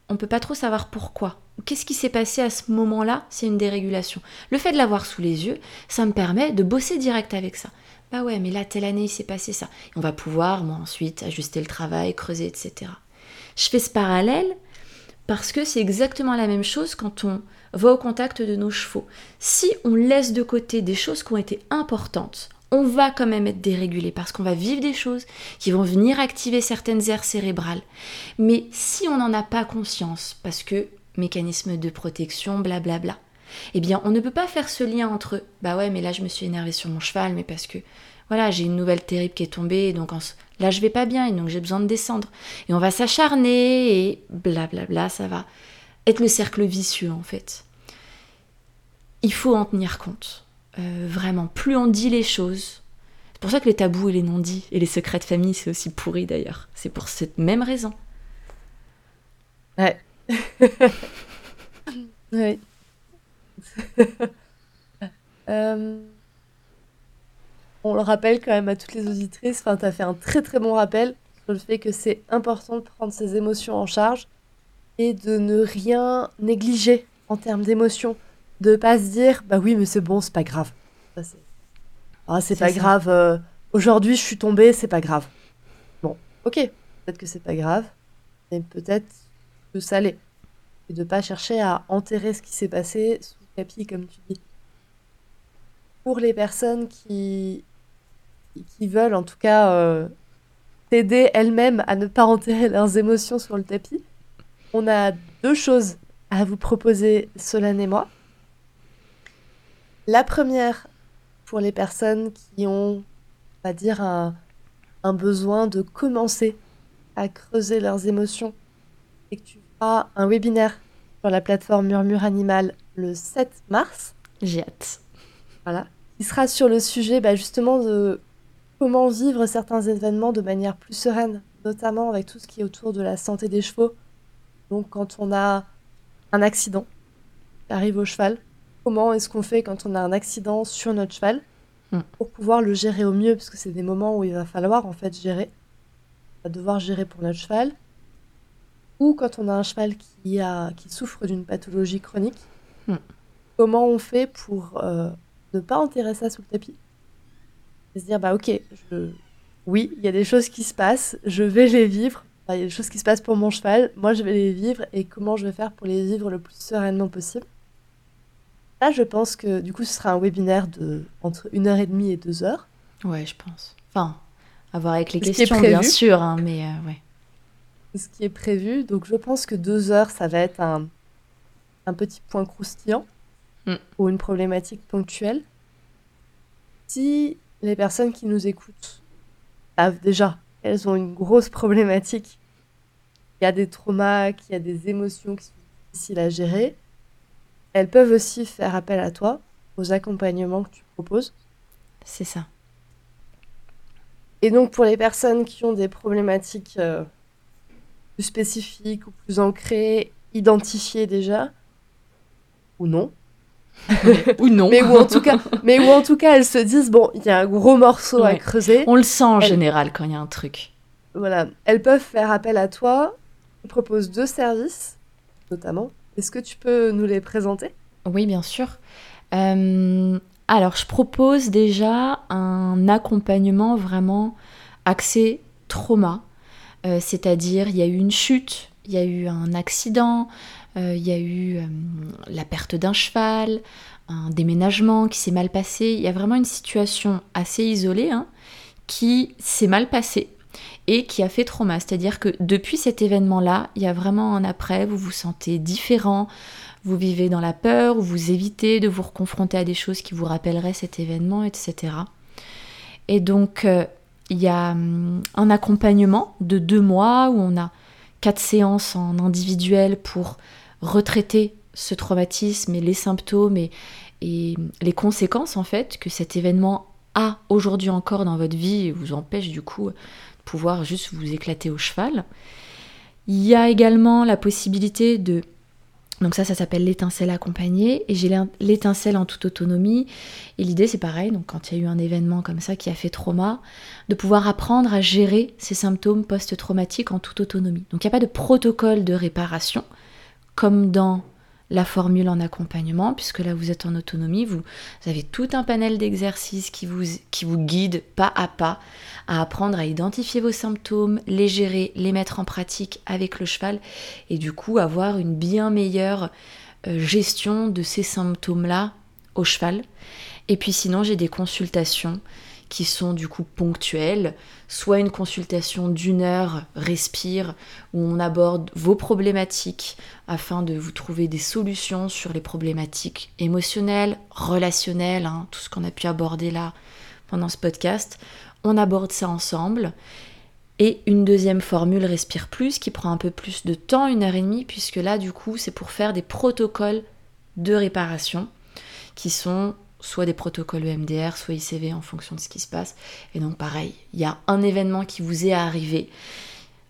on ne peut pas trop savoir pourquoi. Qu'est-ce qui s'est passé à ce moment-là C'est une dérégulation? Le fait de l'avoir sous les yeux, ça me permet de bosser direct avec ça. Bah ouais, mais là, telle année, il s'est passé ça. On va pouvoir, moi, ensuite, ajuster le travail, creuser, etc. Je fais ce parallèle parce que c'est exactement la même chose quand on va au contact de nos chevaux. Si on laisse de côté des choses qui ont été importantes, on va quand même être dérégulé parce qu'on va vivre des choses qui vont venir activer certaines aires cérébrales. Mais si on n'en a pas conscience, parce que mécanisme de protection, blablabla, bla eh bien on ne peut pas faire ce lien entre bah ouais mais là je me suis énervée sur mon cheval mais parce que voilà, j'ai une nouvelle terrible qui est tombée, donc là je vais pas bien, et donc j'ai besoin de descendre. Et on va s'acharner, et blablabla, bla bla, ça va être le cercle vicieux en fait. Il faut en tenir compte, euh, vraiment. Plus on dit les choses, c'est pour ça que les tabous et les non-dits et les secrets de famille, c'est aussi pourri d'ailleurs. C'est pour cette même raison. Ouais. oui. euh on le rappelle quand même à toutes les auditrices, enfin, tu as fait un très très bon rappel sur le fait que c'est important de prendre ses émotions en charge et de ne rien négliger en termes d'émotions. De pas se dire, bah oui, mais c'est bon, c'est pas grave. c'est ah, pas grave. Euh, aujourd'hui, je suis tombée, c'est pas grave. Bon, ok, peut-être que c'est pas grave, mais peut-être que ça l'est. Et de pas chercher à enterrer ce qui s'est passé sous le tapis, comme tu dis. Pour les personnes qui qui veulent en tout cas euh, t'aider elles-mêmes à ne pas enterrer leurs émotions sur le tapis, on a deux choses à vous proposer, Solane et moi. La première, pour les personnes qui ont, on va dire, un, un besoin de commencer à creuser leurs émotions et que tu feras un webinaire sur la plateforme Murmure Animal le 7 mars. J'ai hâte. Voilà. Il sera sur le sujet bah, justement de comment vivre certains événements de manière plus sereine, notamment avec tout ce qui est autour de la santé des chevaux. Donc quand on a un accident qui arrive au cheval, comment est-ce qu'on fait quand on a un accident sur notre cheval hmm. pour pouvoir le gérer au mieux, parce que c'est des moments où il va falloir en fait gérer. On va devoir gérer pour notre cheval. Ou quand on a un cheval qui, a, qui souffre d'une pathologie chronique, hmm. comment on fait pour euh, ne pas enterrer ça sous le tapis? Et se dire, bah ok, oui, il y a des choses qui se passent, je vais les vivre. Il y a des choses qui se passent pour mon cheval, moi je vais les vivre et comment je vais faire pour les vivre le plus sereinement possible. Là, je pense que du coup, ce sera un webinaire de entre une heure et demie et deux heures. Ouais, je pense. Enfin, à voir avec les questions, bien sûr, hein, mais euh, ouais. Ce qui est prévu. Donc, je pense que deux heures, ça va être un, un petit point croustillant mm. ou une problématique ponctuelle. Si les personnes qui nous écoutent savent déjà qu'elles ont une grosse problématique, qu'il y a des traumas, qu'il y a des émotions qui sont difficiles à gérer, elles peuvent aussi faire appel à toi, aux accompagnements que tu proposes. C'est ça. Et donc pour les personnes qui ont des problématiques euh, plus spécifiques ou plus ancrées, identifiées déjà, ou non. Ou non. mais où en tout cas, mais où en tout cas elles se disent bon, il y a un gros morceau à creuser. On le sent en général quand il y a un truc. Voilà, elles peuvent faire appel à toi. Tu proposes deux services, notamment est-ce que tu peux nous les présenter? Oui, bien sûr. Euh, alors, je propose déjà un accompagnement vraiment axé trauma, euh, c'est-à-dire il y a eu une chute, il y a eu un accident, il y a eu la perte d'un cheval, un déménagement qui s'est mal passé. Il y a vraiment une situation assez isolée hein, qui s'est mal passée et qui a fait trauma. C'est-à-dire que depuis cet événement-là, il y a vraiment un après, vous vous sentez différent, vous vivez dans la peur, ou vous évitez de vous confronter à des choses qui vous rappelleraient cet événement, etc. Et donc, euh, il y a hum, un accompagnement de deux mois où on a quatre séances en individuel pour retraiter ce traumatisme et les symptômes et, les conséquences en fait que cet événement a aujourd'hui encore dans votre vie et vous empêche du coup pouvoir juste vous éclater au cheval. Il y a également la possibilité de... Donc ça, ça s'appelle l'étincelle accompagnée, et j'ai l'étincelle en toute autonomie. Et l'idée, c'est pareil, donc quand il y a eu un événement comme ça qui a fait trauma, de pouvoir apprendre à gérer ces symptômes post-traumatiques en toute autonomie. Donc il n'y a pas de protocole de réparation, comme dans la formule en accompagnement, puisque là vous êtes en autonomie, vous, avez tout un panel d'exercices qui vous, qui vous guide pas à pas à apprendre à identifier vos symptômes, les gérer, les mettre en pratique avec le cheval, et du coup avoir une bien meilleure euh, gestion de ces symptômes-là au cheval. Et puis sinon j'ai des consultations qui sont du coup ponctuelles, soit une consultation d'une heure, respire, où on aborde vos problématiques afin de vous trouver des solutions sur les problématiques émotionnelles, relationnelles, hein, tout ce qu'on a pu aborder là pendant ce podcast. On aborde ça ensemble. Et une deuxième formule Respire Plus qui prend un peu plus de temps, une heure et demie, puisque là du coup c'est pour faire des protocoles de réparation qui sont soit des protocoles EMDR, soit ICV en fonction de ce qui se passe. Et donc pareil, il y a un événement qui vous est arrivé,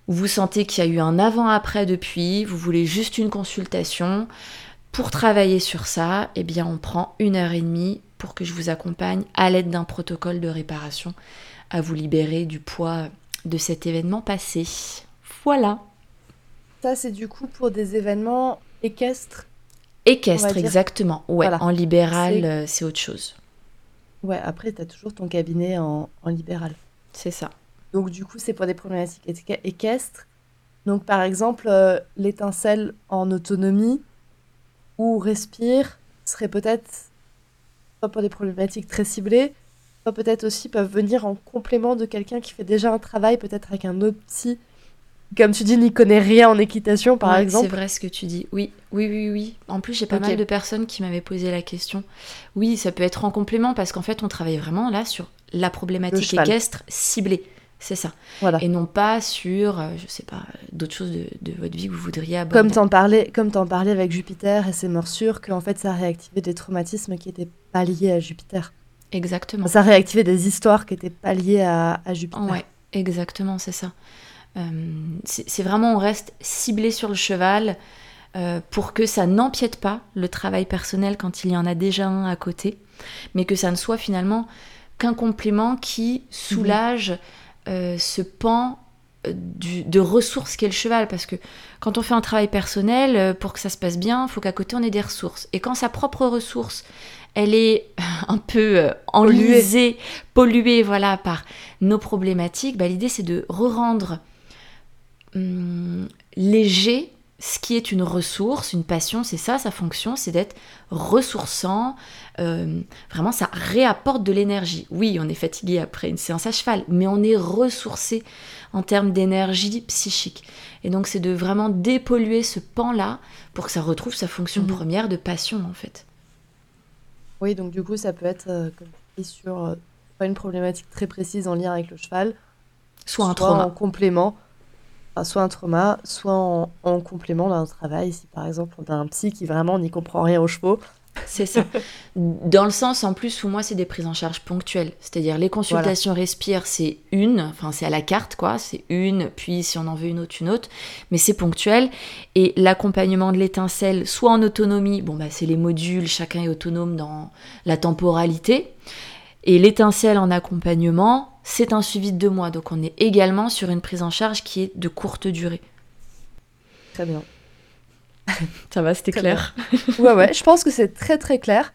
vous sentez qu'il y a eu un avant-après depuis, vous voulez juste une consultation. Pour travailler sur ça, eh bien on prend une heure et demie pour que je vous accompagne à l'aide d'un protocole de réparation à vous libérer du poids de cet événement passé. Voilà. Ça c'est du coup pour des événements équestres Équestre, exactement. Ouais, en libéral, euh, c'est autre chose. Ouais, après, tu as toujours ton cabinet en, libéral. C'est ça. Donc, du coup, c'est pour des problématiques équestres. Donc, par exemple, euh, l'étincelle en autonomie ou respire serait peut-être, pas pour des problématiques très ciblées, soit peut-être aussi peuvent venir en complément de quelqu'un qui fait déjà un travail, peut-être avec un autre psy comme tu dis, n'y connaît rien en équitation, par exemple. C'est vrai ce que tu dis. Oui, oui, oui, oui. En plus, j'ai pas mal de personnes qui m'avaient posé la question. Oui, ça peut être en complément parce qu'en fait, on travaille vraiment là sur la problématique équestre ciblée. C'est ça. Voilà. Et non pas sur, euh, je sais pas, d'autres choses de, votre vie que vous voudriez aborder. Comme t'en parlais, comme t'en parlais avec Jupiter et ses morsures, qu'en fait ça réactivait des traumatismes qui n'étaient pas liés à Jupiter. Exactement. Ça réactivait des histoires qui n'étaient pas liées à, à Jupiter. Ouais, exactement, c'est ça. Euh, c'est vraiment, on reste ciblé sur le cheval euh, pour que ça n'empiète pas le travail personnel quand il y en a déjà un à côté, mais que ça ne soit finalement qu'un complément qui soulage euh, ce pan de ressources qu'est le cheval. Parce que quand on fait un travail personnel, pour que ça se passe bien, il faut qu'à côté on ait des ressources. Et quand sa propre ressource, elle est un peu enlisée, polluée, voilà, par nos problématiques, bah, l'idée c'est de re-rendre Hum, léger ce qui est une ressource, une passion, c'est ça sa fonction, c'est d'être ressourçant. Euh, vraiment, ça réapporte de l'énergie. Oui, on est fatigué après une séance à cheval, mais on est ressourcé en termes d'énergie psychique. Et donc, c'est de vraiment dépolluer ce pan-là pour que ça retrouve sa fonction mhm. première de passion, en fait. Oui, donc du coup, ça peut être, euh, sur euh, pas une problématique très précise en lien avec le cheval, soit, un trauma. en complément soit un trauma, soit en, complément d'un travail. Si par exemple on a un psy qui vraiment n'y comprend rien aux chevaux. C'est ça. Dans le sens, en plus, où moi, c'est des prises en charge ponctuelles. C'est-à-dire, les consultations respire, c'est une, enfin, c'est à la carte, quoi. C'est une, puis si on en veut une autre, une autre. Mais c'est ponctuel. Et l'accompagnement de l'étincelle, soit en autonomie, bon, bah, c'est les modules, chacun est autonome dans la temporalité. Et l'étincelle en accompagnement, c'est un suivi de deux mois. Donc on est également sur une prise en charge qui est de courte durée. Très bien. Ça va, c'était clair. ouais, ouais, je pense que c'est très très clair.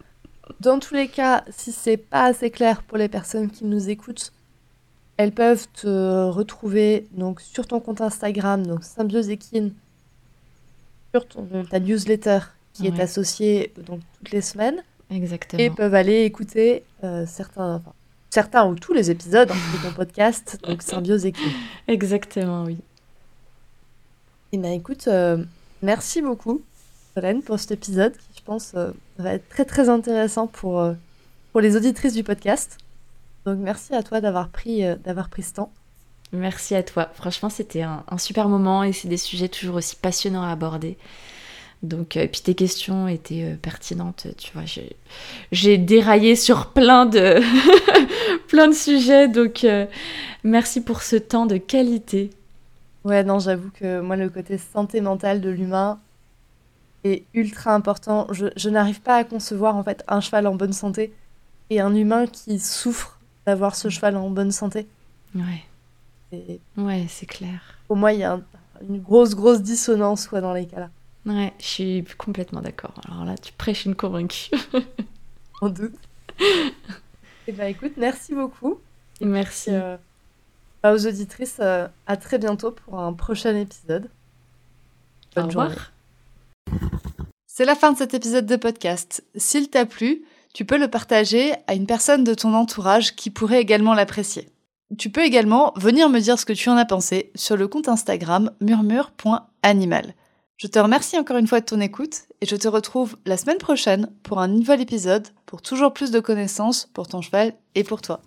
Dans tous les cas, si c'est pas assez clair pour les personnes qui nous écoutent, elles peuvent te retrouver donc sur ton compte Instagram, donc Symbiose sur ton, ta newsletter qui est associée donc toutes les semaines. Exactement. Et peuvent aller écouter euh, certains, certains ou tous les épisodes de ton podcast, donc Symbiose Équipe. Exactement, oui. Et eh bien écoute, euh, merci beaucoup, Solène, pour cet épisode qui, je pense, euh, va être très très intéressant pour, pour les auditrices du podcast. Donc merci à toi d'avoir pris, d'avoir pris ce temps. Merci à toi. Franchement, c'était un, un super moment et c'est des sujets toujours aussi passionnants à aborder. Donc, euh, et puis tes questions étaient euh, pertinentes, tu vois. J'ai déraillé sur plein de, plein de sujets, donc euh, merci pour ce temps de qualité. Ouais, non, j'avoue que moi, le côté santé mentale de l'humain est ultra important. Je, je n'arrive pas à concevoir en fait un cheval en bonne santé et un humain qui souffre d'avoir ce cheval en bonne santé. Ouais. ouais, c'est clair. Pour moi, il y a une grosse, grosse dissonance quoi, dans les cas-là. Ouais, je suis complètement d'accord. Alors là, tu prêches une convaincue. En doute. Eh bien, écoute, merci beaucoup. merci. Euh, bah, aux auditrices, euh, à très bientôt pour un prochain épisode. Bonne journée. C'est la fin de cet épisode de podcast. S'il t'a plu, tu peux le partager à une personne de ton entourage qui pourrait également l'apprécier. Tu peux également venir me dire ce que tu en as pensé sur le compte Instagram murmure.animal. Je te remercie encore une fois de ton écoute et je te retrouve la semaine prochaine pour un nouvel épisode pour toujours plus de connaissances pour ton cheval et pour toi.